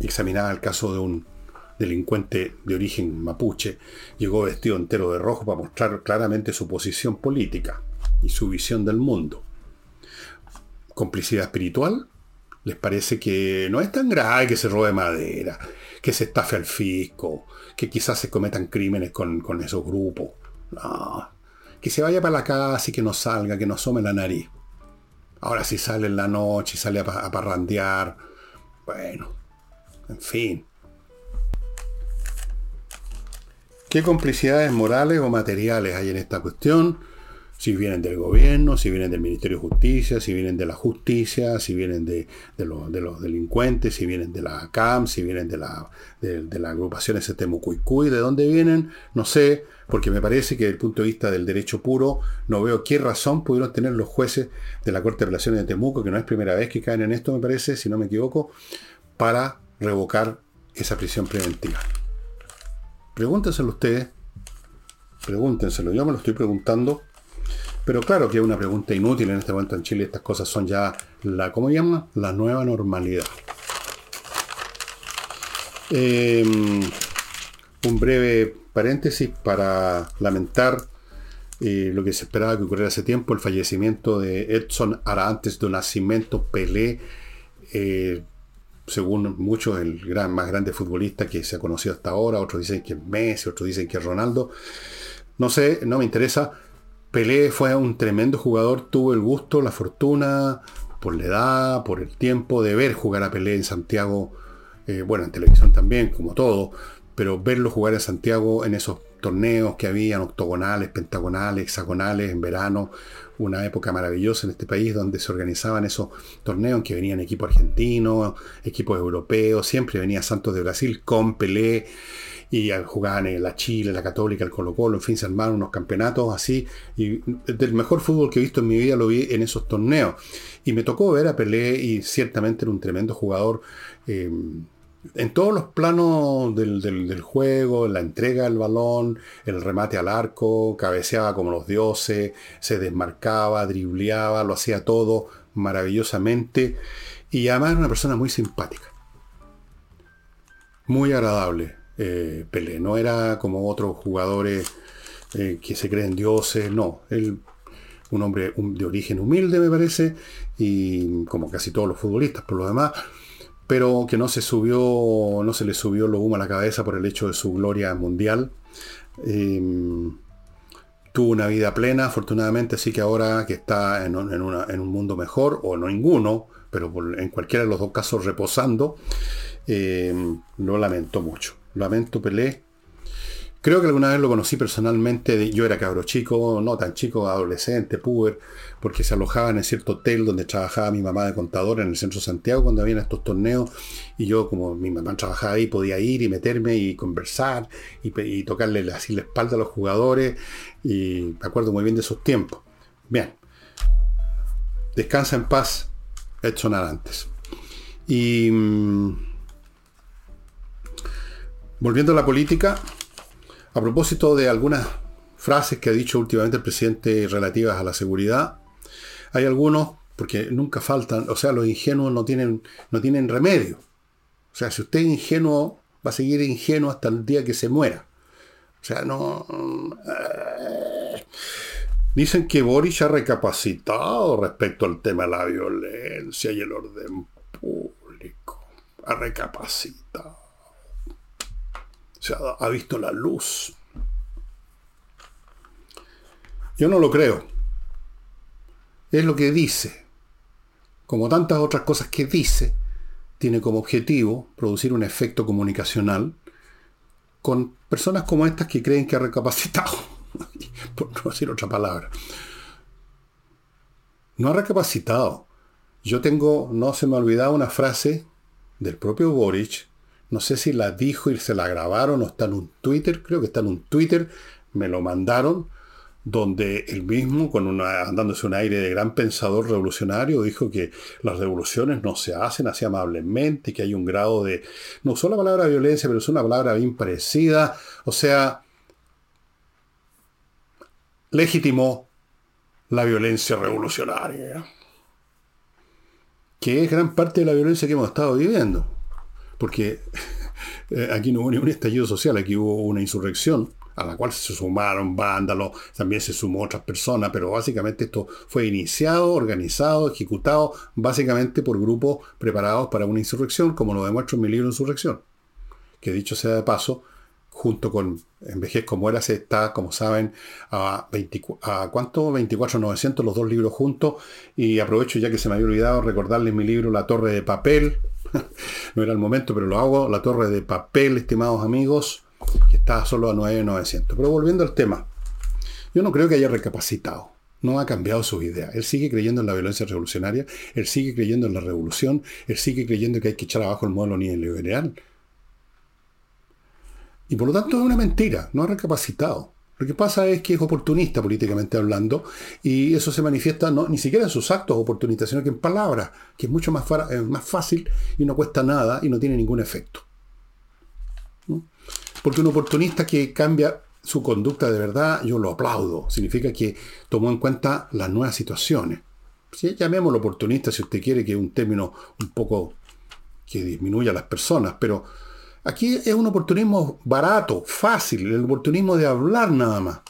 S1: examinaba el caso de un delincuente de origen mapuche, llegó vestido entero de rojo para mostrar claramente su posición política y su visión del mundo. Complicidad espiritual, les parece que no es tan grave que se robe madera, que se estafe al fisco, que quizás se cometan crímenes con, esos grupos. No, que se vaya para la casa y que no salga, que no asome la nariz. Ahora si sale en la noche y sale a, a parrandear, bueno, en fin. ¿Qué complicidades morales o materiales hay en esta cuestión? si vienen del gobierno, si vienen del Ministerio de Justicia, si vienen de la justicia, si vienen de, los, delincuentes, si vienen de la CAM, si vienen de la, de, la agrupación de dónde vienen, no sé, porque me parece que desde el punto de vista del derecho puro, no veo qué razón pudieron tener los jueces de la Corte de Apelaciones de Temuco, que no es primera vez que caen en esto, me parece, si no me equivoco, para revocar esa prisión preventiva. Pregúntenselo ustedes, pregúntenselo, yo me lo estoy preguntando pero claro que es una pregunta inútil en este momento en Chile. Estas cosas son ya la, ¿cómo llama? La nueva normalidad. Em, un breve paréntesis para lamentar eh, lo que se esperaba que ocurriera hace tiempo, el fallecimiento de Edson Arantes de Nacimiento Pelé, eh, según muchos el gran, más grande futbolista que se ha conocido hasta ahora, otros dicen que es Messi, otros dicen que es Ronaldo. No sé, no me interesa. Pelé fue un tremendo jugador, tuvo el gusto, la fortuna, por la edad, por el tiempo de ver jugar a Pelé en Santiago, eh, bueno, en televisión también, como todo, pero verlo jugar en Santiago en esos torneos que habían, octogonales, pentagonales, hexagonales, en verano, una época maravillosa en este país donde se organizaban esos torneos en que venían equipos argentinos, equipos europeos, siempre venía Santos de Brasil con Pelé, y jugaban en la Chile, la Católica, el Colo Colo, en fin, se armaron unos campeonatos así, y del mejor fútbol que he visto en mi vida lo vi en esos torneos. Y me tocó ver a Pelé y ciertamente era un tremendo jugador. Eh, en todos los planos del, del, juego, la entrega del balón, el remate al arco, cabeceaba como los dioses, se desmarcaba, dribleaba, lo hacía todo maravillosamente. Y además era una persona muy simpática. Muy agradable. Eh, Pelé. No era como otros jugadores eh, que se creen dioses, no. Él, un hombre de origen humilde, me parece, y como casi todos los futbolistas por lo demás, pero que no se subió, no se le subió lo humo a la cabeza por el hecho de su gloria mundial. Em, tuvo una vida plena, afortunadamente, así que ahora que está en, un mundo mejor, o no ninguno, pero en cualquiera de los dos casos reposando, em, lo lamento mucho. Lamento Pelé. Creo que alguna vez lo conocí personalmente, yo era cabro chico, no tan chico, adolescente, puber, porque se alojaba en cierto hotel donde trabajaba mi mamá de contador en el centro Santiago cuando habían estos torneos y yo como mi mamá trabajaba ahí podía ir y meterme y conversar y, tocarle así la espalda a los jugadores y me acuerdo muy bien de esos tiempos. Bien, descansa en paz Edson Arantes. Y... Mm, Volviendo a la política, a propósito de algunas frases que ha dicho últimamente el presidente relativas a la seguridad, hay algunos, porque nunca faltan, o sea, los ingenuos no tienen, no tienen remedio. O sea, si usted es ingenuo, va a seguir ingenuo hasta el día que se muera. O sea, no... Eh, dicen que Boris ha recapacitado respecto al tema de la violencia y el orden público. Ha recapacitado se ha, visto la luz. Yo no lo creo. Es lo que dice. Como tantas otras cosas que dice, tiene como objetivo producir un efecto comunicacional con personas como estas que creen que ha recapacitado. Por no decir otra palabra. No ha recapacitado. Yo tengo, no se me ha olvidado una frase del propio Boric, no sé si la dijo y se la grabaron o está en un Twitter, creo que está en un Twitter, me lo mandaron, donde él mismo, con una, un aire de gran pensador revolucionario, dijo que las revoluciones no se hacen así amablemente, que hay un grado de, no usó la palabra violencia, pero es una palabra bien parecida, o sea, legitimó la violencia revolucionaria, que es gran parte de la violencia que hemos estado viviendo, porque eh, aquí no hubo ni un estallido social, aquí hubo una insurrección a la cual se sumaron vándalos, también se sumó otras personas, pero básicamente esto fue iniciado, organizado, ejecutado, básicamente por grupos preparados para una insurrección, como lo demuestro en mi libro Insurrección, que dicho sea de paso, junto con Envejezco Muera, se está, como saben, a, 20, a ¿cuánto? 24.900 los dos libros juntos. Y aprovecho ya que se me había olvidado recordarles mi libro La Torre de Papel. no era el momento, pero lo hago. La Torre de Papel, estimados amigos que está solo a 9,900. Pero volviendo al tema, yo no creo que haya recapacitado. No ha cambiado sus ideas. Él sigue creyendo en la violencia revolucionaria, él sigue creyendo en la revolución, él sigue creyendo que hay que echar abajo el modelo neoliberal. Y por lo tanto es una mentira, no ha recapacitado. Lo que pasa es que es oportunista políticamente hablando y eso se manifiesta no, ni siquiera en sus actos oportunistas, sino que en palabras, que es mucho más, más fácil y no cuesta nada y no tiene ningún efecto. Porque un oportunista que cambia su conducta de verdad, yo lo aplaudo. Significa que tomó en cuenta las nuevas situaciones. Sí, llamémoslo oportunista si usted quiere, que es un término un poco que disminuya a las personas, pero aquí es un oportunismo barato, fácil, el oportunismo de hablar nada más.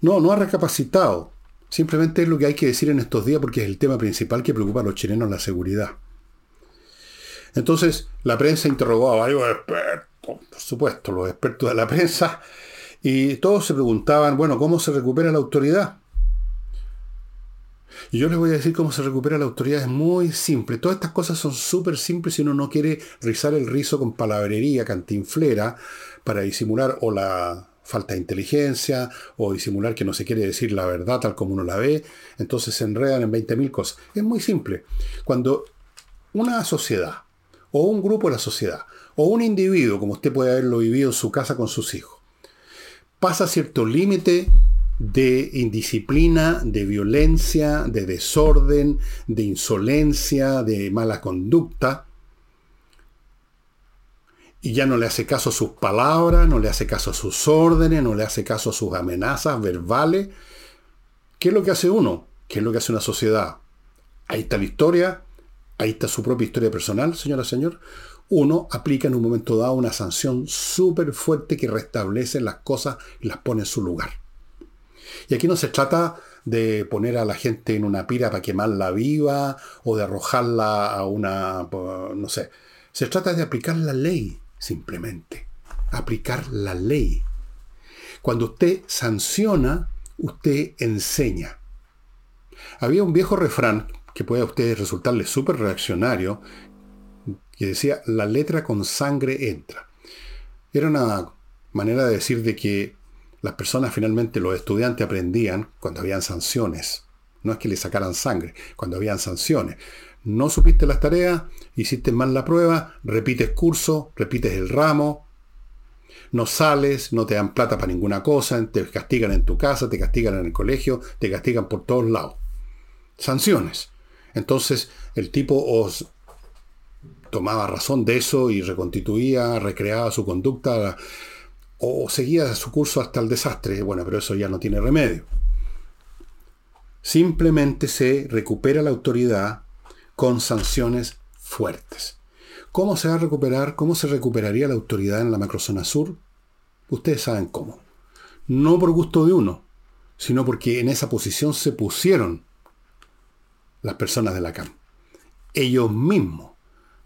S1: No, no ha recapacitado. Simplemente es lo que hay que decir en estos días porque es el tema principal que preocupa a los chilenos, la seguridad. Entonces, la prensa interrogó a varios expertos, por supuesto, los expertos de la prensa, y todos se preguntaban, bueno, ¿cómo se recupera la autoridad? Y yo les voy a decir cómo se recupera la autoridad. Es muy simple. Todas estas cosas son súper simples si uno no quiere rizar el rizo con palabrería, cantinflera, para disimular o la falta de inteligencia, o disimular que no se quiere decir la verdad tal como uno la ve. Entonces se enredan en 20.000 cosas. Es muy simple. Cuando una sociedad o un grupo de la sociedad, o un individuo, como usted puede haberlo vivido en su casa con sus hijos, pasa cierto límite de indisciplina, de violencia, de desorden, de insolencia, de mala conducta, y ya no le hace caso a sus palabras, no le hace caso a sus órdenes, no le hace caso a sus amenazas verbales. ¿Qué es lo que hace uno? ¿Qué es lo que hace una sociedad? Ahí está la historia, ahí está su propia historia personal, señora, señor, uno aplica en un momento dado una sanción súper fuerte que restablece las cosas y las pone en su lugar. Y aquí no se trata de poner a la gente en una pira para quemarla viva o de arrojarla a una, no sé. Se trata de aplicar la ley, simplemente. Aplicar la ley. Cuando usted sanciona, usted enseña. Había un viejo refrán que puede a ustedes resultarle súper reaccionario, que decía, la letra con sangre entra. Era una manera de decir de que las personas finalmente, los estudiantes aprendían cuando habían sanciones. No es que le sacaran sangre, cuando habían sanciones. No supiste las tareas, hiciste mal la prueba, repites curso, repites el ramo, no sales, no te dan plata para ninguna cosa, te castigan en tu casa, te castigan en el colegio, te castigan por todos lados. Sanciones. Entonces el tipo os tomaba razón de eso y reconstituía, recreaba su conducta o seguía su curso hasta el desastre. Bueno, pero eso ya no tiene remedio. Simplemente se recupera la autoridad con sanciones fuertes. ¿Cómo se va a recuperar? ¿Cómo se recuperaría la autoridad en la macrozona sur? Ustedes saben cómo. No por gusto de uno, sino porque en esa posición se pusieron las personas de la CAM. Ellos mismos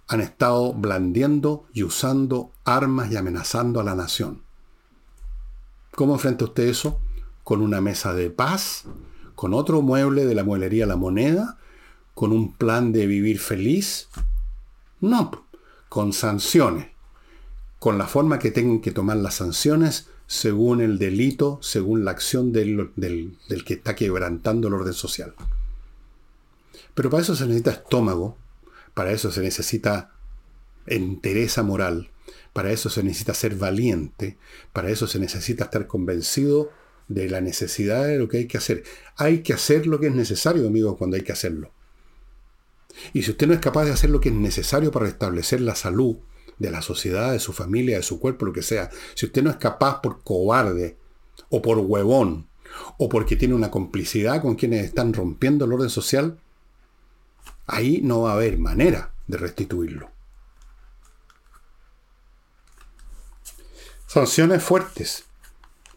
S1: han estado blandiendo y usando armas y amenazando a la nación. ¿Cómo enfrenta usted eso? Con una mesa de paz, con otro mueble de la mueblería La Moneda, con un plan de vivir feliz. No, con sanciones, con la forma que tengan que tomar las sanciones según el delito, según la acción del, del que está quebrantando el orden social. Pero para eso se necesita estómago, Para eso se necesita entereza moral, para eso se necesita ser valiente, para eso se necesita estar convencido de la necesidad de lo que hay que hacer. Hay que hacer lo que es necesario, amigos, cuando hay que hacerlo. Y si usted no es capaz de hacer lo que es necesario para restablecer la salud de la sociedad, de su familia, de su cuerpo, lo que sea, si usted no es capaz por cobarde o por huevón o porque tiene una complicidad con quienes están rompiendo el orden social, ahí no va a haber manera de restituirlo. Sanciones fuertes.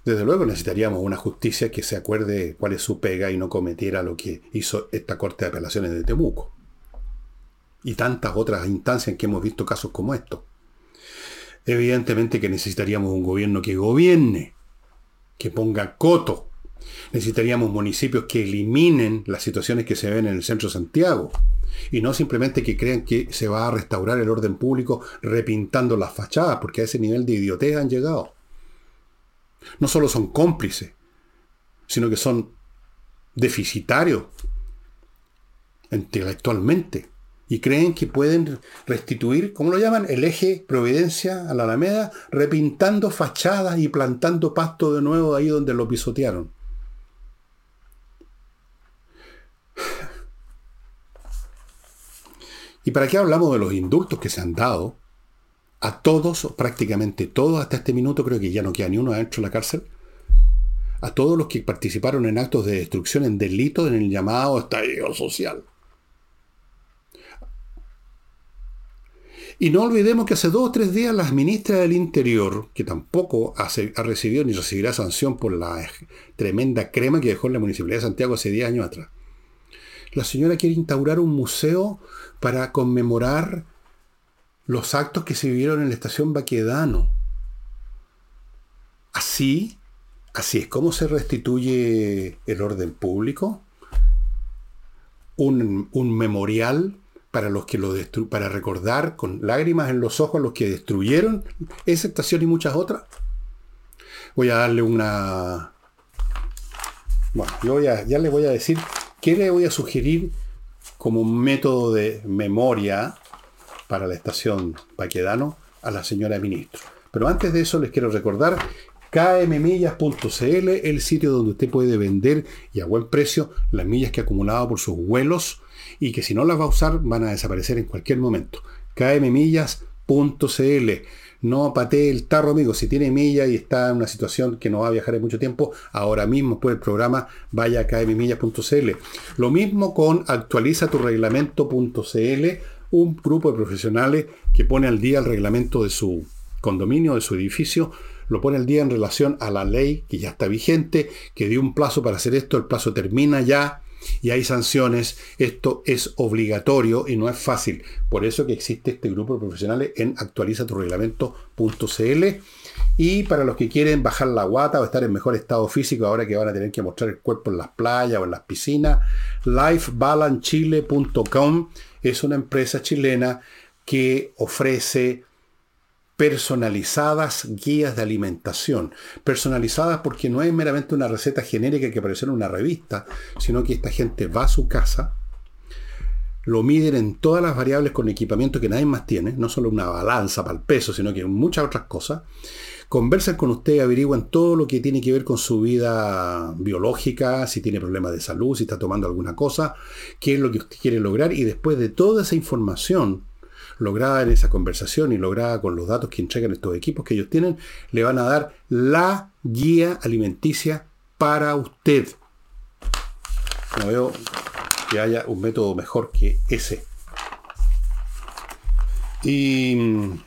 S1: Desde luego necesitaríamos una justicia que se acuerde cuál es su pega y no cometiera lo que hizo esta Corte de Apelaciones de Temuco. Y tantas otras instancias en que hemos visto casos como estos. Evidentemente que necesitaríamos un gobierno que gobierne, que ponga coto. Necesitaríamos municipios que eliminen las situaciones que se ven en el centro de Santiago. Y no simplemente que crean que se va a restaurar el orden público repintando las fachadas, porque a ese nivel de idiotez han llegado. No solo son cómplices, sino que son deficitarios intelectualmente y creen que pueden restituir, ¿cómo lo llaman? El eje Providencia a la Alameda, repintando fachadas y plantando pasto de nuevo ahí donde lo pisotearon. ¿Y para qué hablamos de los indultos que se han dado? A todos, prácticamente todos, hasta este minuto creo que ya no queda ni uno adentro de la cárcel. A todos los que participaron en actos de destrucción, en delitos, en el llamado estallido social. Y no olvidemos que hace dos o tres días la ministra del Interior, que tampoco ha, recibido ni recibirá sanción por la tremenda crema que dejó en la Municipalidad de Santiago hace 10 años atrás. La señora quiere instaurar un museo para conmemorar los actos que se vivieron en la estación Baquedano. Así, así es como se restituye el orden público. Un, memorial para los que lo para recordar con lágrimas en los ojos a los que destruyeron esa estación y muchas otras. Voy a darle una. Bueno, yo ya, ya le voy a decir qué le voy a sugerir como método de memoria para la estación Paquedano a la señora ministro. Pero antes de eso les quiero recordar kmmillas.cl, el sitio donde usted puede vender y a buen precio las millas que ha acumulado por sus vuelos y que si no las va a usar van a desaparecer en cualquier momento. kmmillas.cl. No patee el tarro, amigo. Si tiene millas y está en una situación que no va a viajar en mucho tiempo, ahora mismo después del programa vaya a kmmillas.cl. Lo mismo con actualizaturreglamento.cl, un grupo de profesionales que pone al día el reglamento de su condominio, de su edificio, lo pone al día en relación a la ley que ya está vigente, que dio un plazo para hacer esto, el plazo termina ya y hay sanciones, esto es obligatorio y no es fácil. Por eso que existe este grupo de profesionales en actualizaturreglamento.cl. Y para los que quieren bajar la guata o estar en mejor estado físico, ahora que van a tener que mostrar el cuerpo en las playas o en las piscinas, lifebalancechile.com es una empresa chilena que ofrece personalizadas guías de alimentación. Personalizadas porque no es meramente una receta genérica que apareció en una revista, sino que esta gente va a su casa, lo miden en todas las variables con equipamiento que nadie más tiene, no solo una balanza para el peso, sino que muchas otras cosas. Conversan con usted averiguan todo lo que tiene que ver con su vida biológica, si tiene problemas de salud, si está tomando alguna cosa, qué es lo que usted quiere lograr y después de toda esa información lograda en esa conversación y lograda con los datos que entregan estos equipos que ellos tienen, le van a dar la guía alimenticia para usted. No veo que haya un método mejor que ese. Y mm,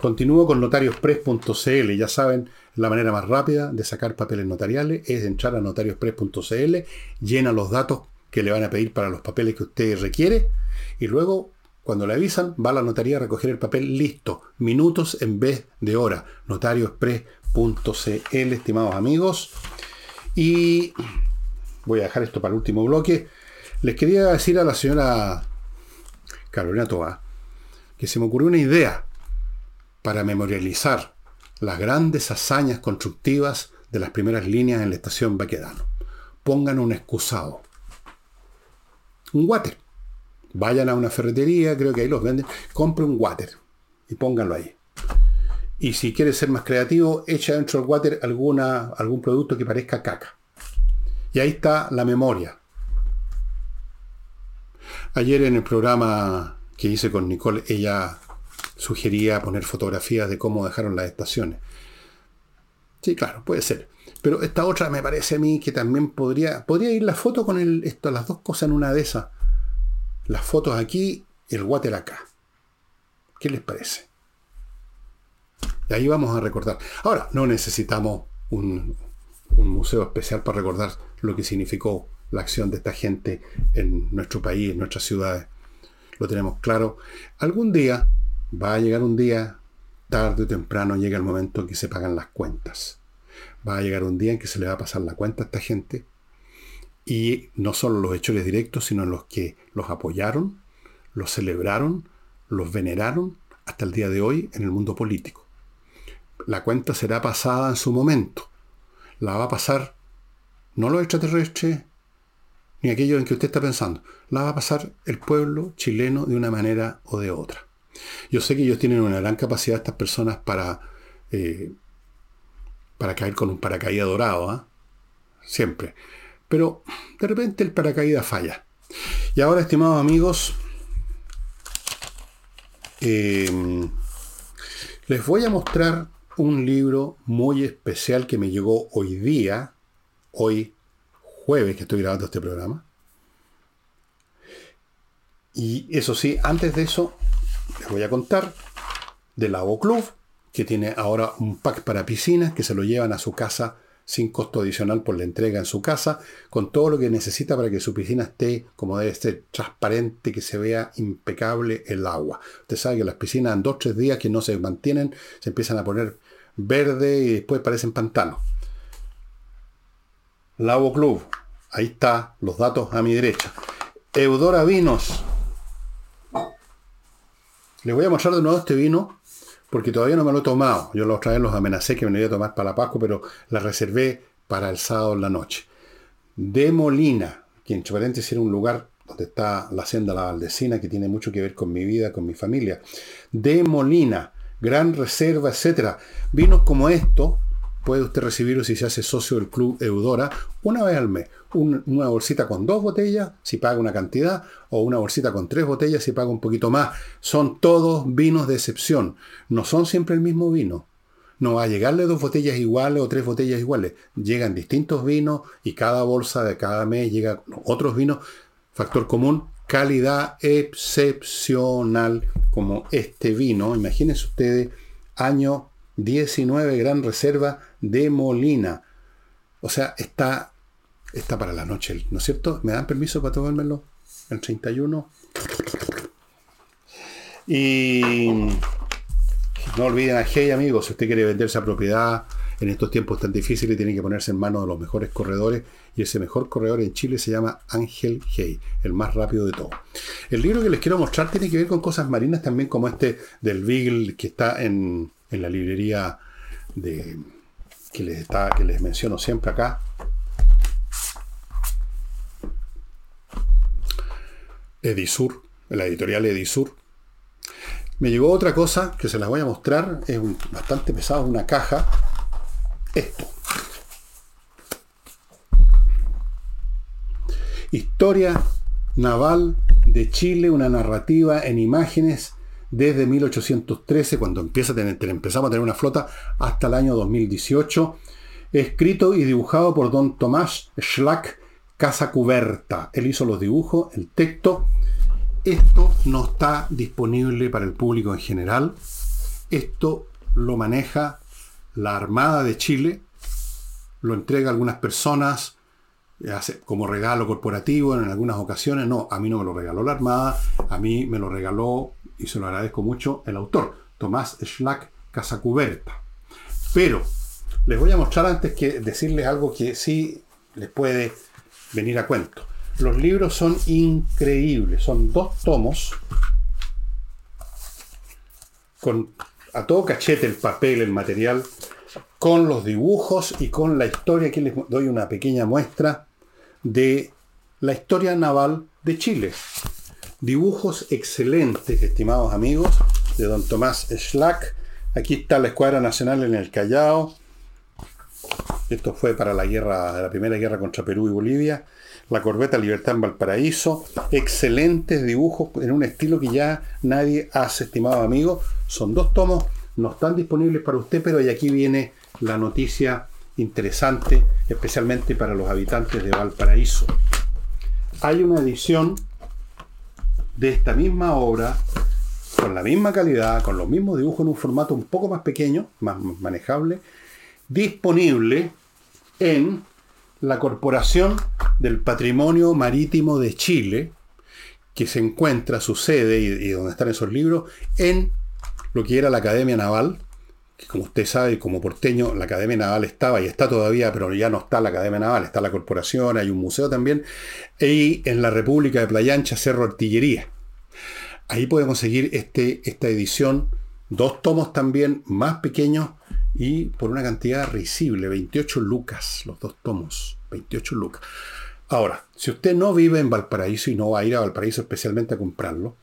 S1: continúo con notariospress.cl. Ya saben, la manera más rápida de sacar papeles notariales es entrar a notariospress.cl, llena los datos que le van a pedir para los papeles que usted requiere y luego cuando le avisan, va a la notaría a recoger el papel listo. Minutos en vez de hora. Notarioexpress.cl, estimados amigos. Y voy a dejar esto para el último bloque. Les quería decir a la señora Carolina Toa que se me ocurrió una idea para memorializar las grandes hazañas constructivas de las primeras líneas en la estación Baquedano. Pongan un excusado. Un water Vayan a una ferretería, creo que ahí los venden, compre un water y pónganlo ahí. Y si quieres ser más creativo, echa dentro del water alguna, algún producto que parezca caca. Y ahí está la memoria. Ayer en el programa que hice con Nicole, ella sugería poner fotografías de cómo dejaron las estaciones. Sí, claro, puede ser. Pero esta otra me parece a mí que también podría, podría ir la foto con el, esto, las dos cosas en una de esas. Las fotos aquí el water acá. ¿Qué les parece? Y ahí vamos a recordar. Ahora, no necesitamos un, un museo especial para recordar lo que significó la acción de esta gente en nuestro país, en nuestras ciudades. Lo tenemos claro. Algún día, va a llegar un día, tarde o temprano llega el momento en que se pagan las cuentas. Va a llegar un día en que se le va a pasar la cuenta a esta gente. Y no solo los hechores directos, sino los que los apoyaron, los celebraron, los veneraron hasta el día de hoy en el mundo político. La cuenta será pasada en su momento. La va a pasar no los extraterrestres, ni aquello en que usted está pensando. La va a pasar el pueblo chileno de una manera o de otra. Yo sé que ellos tienen una gran capacidad, estas personas, para, eh, para caer con un paracaídas dorado, ¿ah? siempre. Pero de repente el paracaídas falla. Y ahora, estimados amigos, em, les voy a mostrar un libro muy especial que me llegó hoy día, hoy jueves que estoy grabando este programa. Y eso sí, antes de eso, les voy a contar del Lago Club, que tiene ahora un pack para piscinas que se lo llevan a su casa sin costo adicional por la entrega en su casa, con todo lo que necesita para que su piscina esté como debe ser, transparente, que se vea impecable el agua. Usted sabe que las piscinas en dos tres días que no se mantienen, se empiezan a poner verde y después parecen pantanos. Lago Club. Ahí está, los datos a mi derecha. Eudora Vinos. Les voy a mostrar de nuevo este vino porque todavía no me lo he tomado. Yo la otra vez los amenacé que me lo iba a tomar para la Pascua, pero la reservé para el sábado en la noche. De Molina, que en paréntesis era un lugar donde está la hacienda La Valdecina, que tiene mucho que ver con mi vida, con mi familia. De Molina, Gran Reserva, etc. Vinos como esto, puede usted recibirlo si se hace socio del Club Eudora una vez al mes. una bolsita con dos botellas si paga una cantidad o una bolsita con tres botellas si paga un poquito más. Son todos vinos de excepción. No son siempre el mismo vino. No va a llegarle dos botellas iguales o tres botellas iguales. Llegan distintos vinos y cada bolsa de cada mes llega otros vinos. Factor común, calidad excepcional como este vino. Imagínense ustedes, año 19 Gran Reserva de Molina. O sea, está, está para la noche, ¿no es cierto? ¿Me dan permiso para tomármelo? El 31. Y no olviden a Hey, amigos, si usted quiere vender esa propiedad en estos tiempos tan difíciles, tiene que ponerse en manos de los mejores corredores. Y ese mejor corredor en Chile se llama Ángel Hey, el más rápido de todos. El libro que les quiero mostrar tiene que ver con cosas marinas también, como este del Beagle que está en, en la librería de, que, les está, que les menciono siempre acá. Edisur, la editorial Edisur. Me llegó otra cosa que se las voy a mostrar, es bastante pesado, una caja. Esto. Historia naval de Chile, una narrativa en imágenes desde 1813, cuando empieza a tener, empezamos a tener una flota, hasta el año 2018, escrito y dibujado por don Tomás Schlack Casa Cuberta. Él hizo los dibujos, el texto. Esto no está disponible para el público en general. Esto lo maneja la Armada de Chile, lo entrega a algunas personas como regalo corporativo en algunas ocasiones. No, a mí no me lo regaló la Armada, a mí me lo regaló y se lo agradezco mucho, el autor, Tomás Schlack Casacuberta. Pero les voy a mostrar antes que decirles algo que sí les puede venir a cuento. Los libros son increíbles, son dos tomos con a todo cachete el papel, el material, con los dibujos y con la historia. Aquí les doy una pequeña muestra de la historia naval de Chile Dibujos excelentes, estimados amigos, de don Tomás Schlack. Aquí está la Escuadra Nacional en el Callao. Esto fue para la guerra, la primera guerra contra Perú y Bolivia. La corbeta Libertad en Valparaíso. Excelentes dibujos en un estilo que ya nadie hace, estimado amigo. Son dos tomos, no están disponibles para usted, pero y aquí viene la noticia interesante, especialmente para los habitantes de Valparaíso. Hay una edición de esta misma obra, con la misma calidad, con los mismos dibujos en un formato un poco más pequeño, más manejable, disponible en la Corporación del Patrimonio Marítimo de Chile, que se encuentra, su sede y, donde están esos libros, en lo que era la Academia Naval, como usted sabe, como porteño, la Academia Naval estaba y está todavía, pero ya no está la Academia Naval, está la corporación, hay un museo también, y en la República de Playa Ancha, Cerro Artillería. Ahí puede conseguir este, esta edición, dos tomos también más pequeños y por una cantidad risible, 28 lucas, los dos tomos, 28 lucas. Ahora, si usted no vive en Valparaíso y no va a ir a Valparaíso especialmente a comprarlo,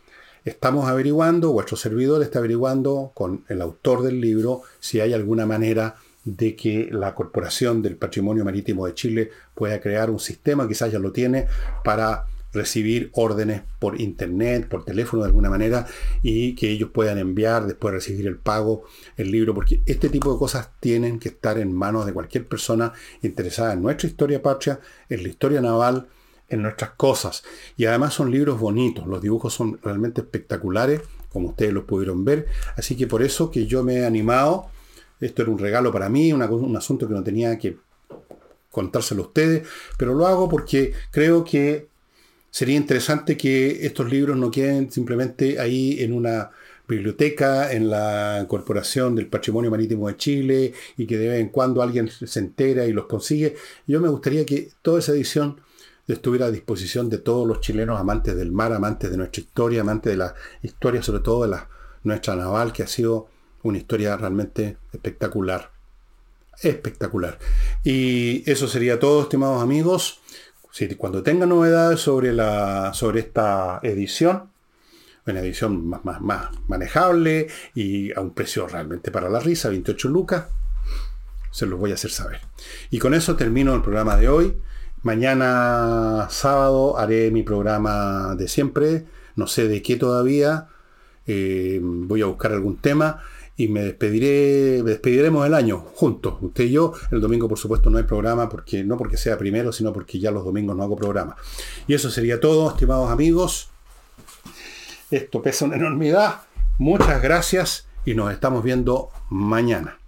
S1: estamos averiguando, vuestro servidor está averiguando con el autor del libro si hay alguna manera de que la Corporación del Patrimonio Marítimo de Chile pueda crear un sistema, quizás ya lo tiene, para recibir órdenes por internet, por teléfono de alguna manera, y que ellos puedan enviar, después recibir el pago, el libro, porque este tipo de cosas tienen que estar en manos de cualquier persona interesada en nuestra historia patria, en la historia naval, en nuestras cosas. Y además son libros bonitos, los dibujos son realmente espectaculares, como ustedes los pudieron ver. Así que por eso que yo me he animado, esto era un regalo para mí, un asunto que no tenía que contárselo a ustedes, pero lo hago porque creo que sería interesante que estos libros no queden simplemente ahí en una biblioteca, en la Corporación del Patrimonio Marítimo de Chile, y que de vez en cuando alguien se entera y los consigue. Yo me gustaría que toda esa edición estuviera a disposición de todos los chilenos amantes del mar, amantes de nuestra historia, amantes de la historia, sobre todo de la nuestra naval, que ha sido una historia realmente espectacular. Espectacular. Y eso sería todo, estimados amigos. Si, cuando tenga novedades sobre, la, sobre esta edición, una edición más, más, más manejable y a un precio realmente para la risa, 28 lucas, se los voy a hacer saber. Y con eso termino el programa de hoy. Mañana sábado haré mi programa de siempre, no sé de qué todavía, eh, voy a buscar algún tema y me despediré, despediremos el año juntos, usted y yo. El domingo, por supuesto, no hay programa, porque, no porque sea primero, sino porque ya los domingos no hago programa. Y eso sería todo, estimados amigos. Esto pesa una enormidad. Muchas gracias y nos estamos viendo mañana.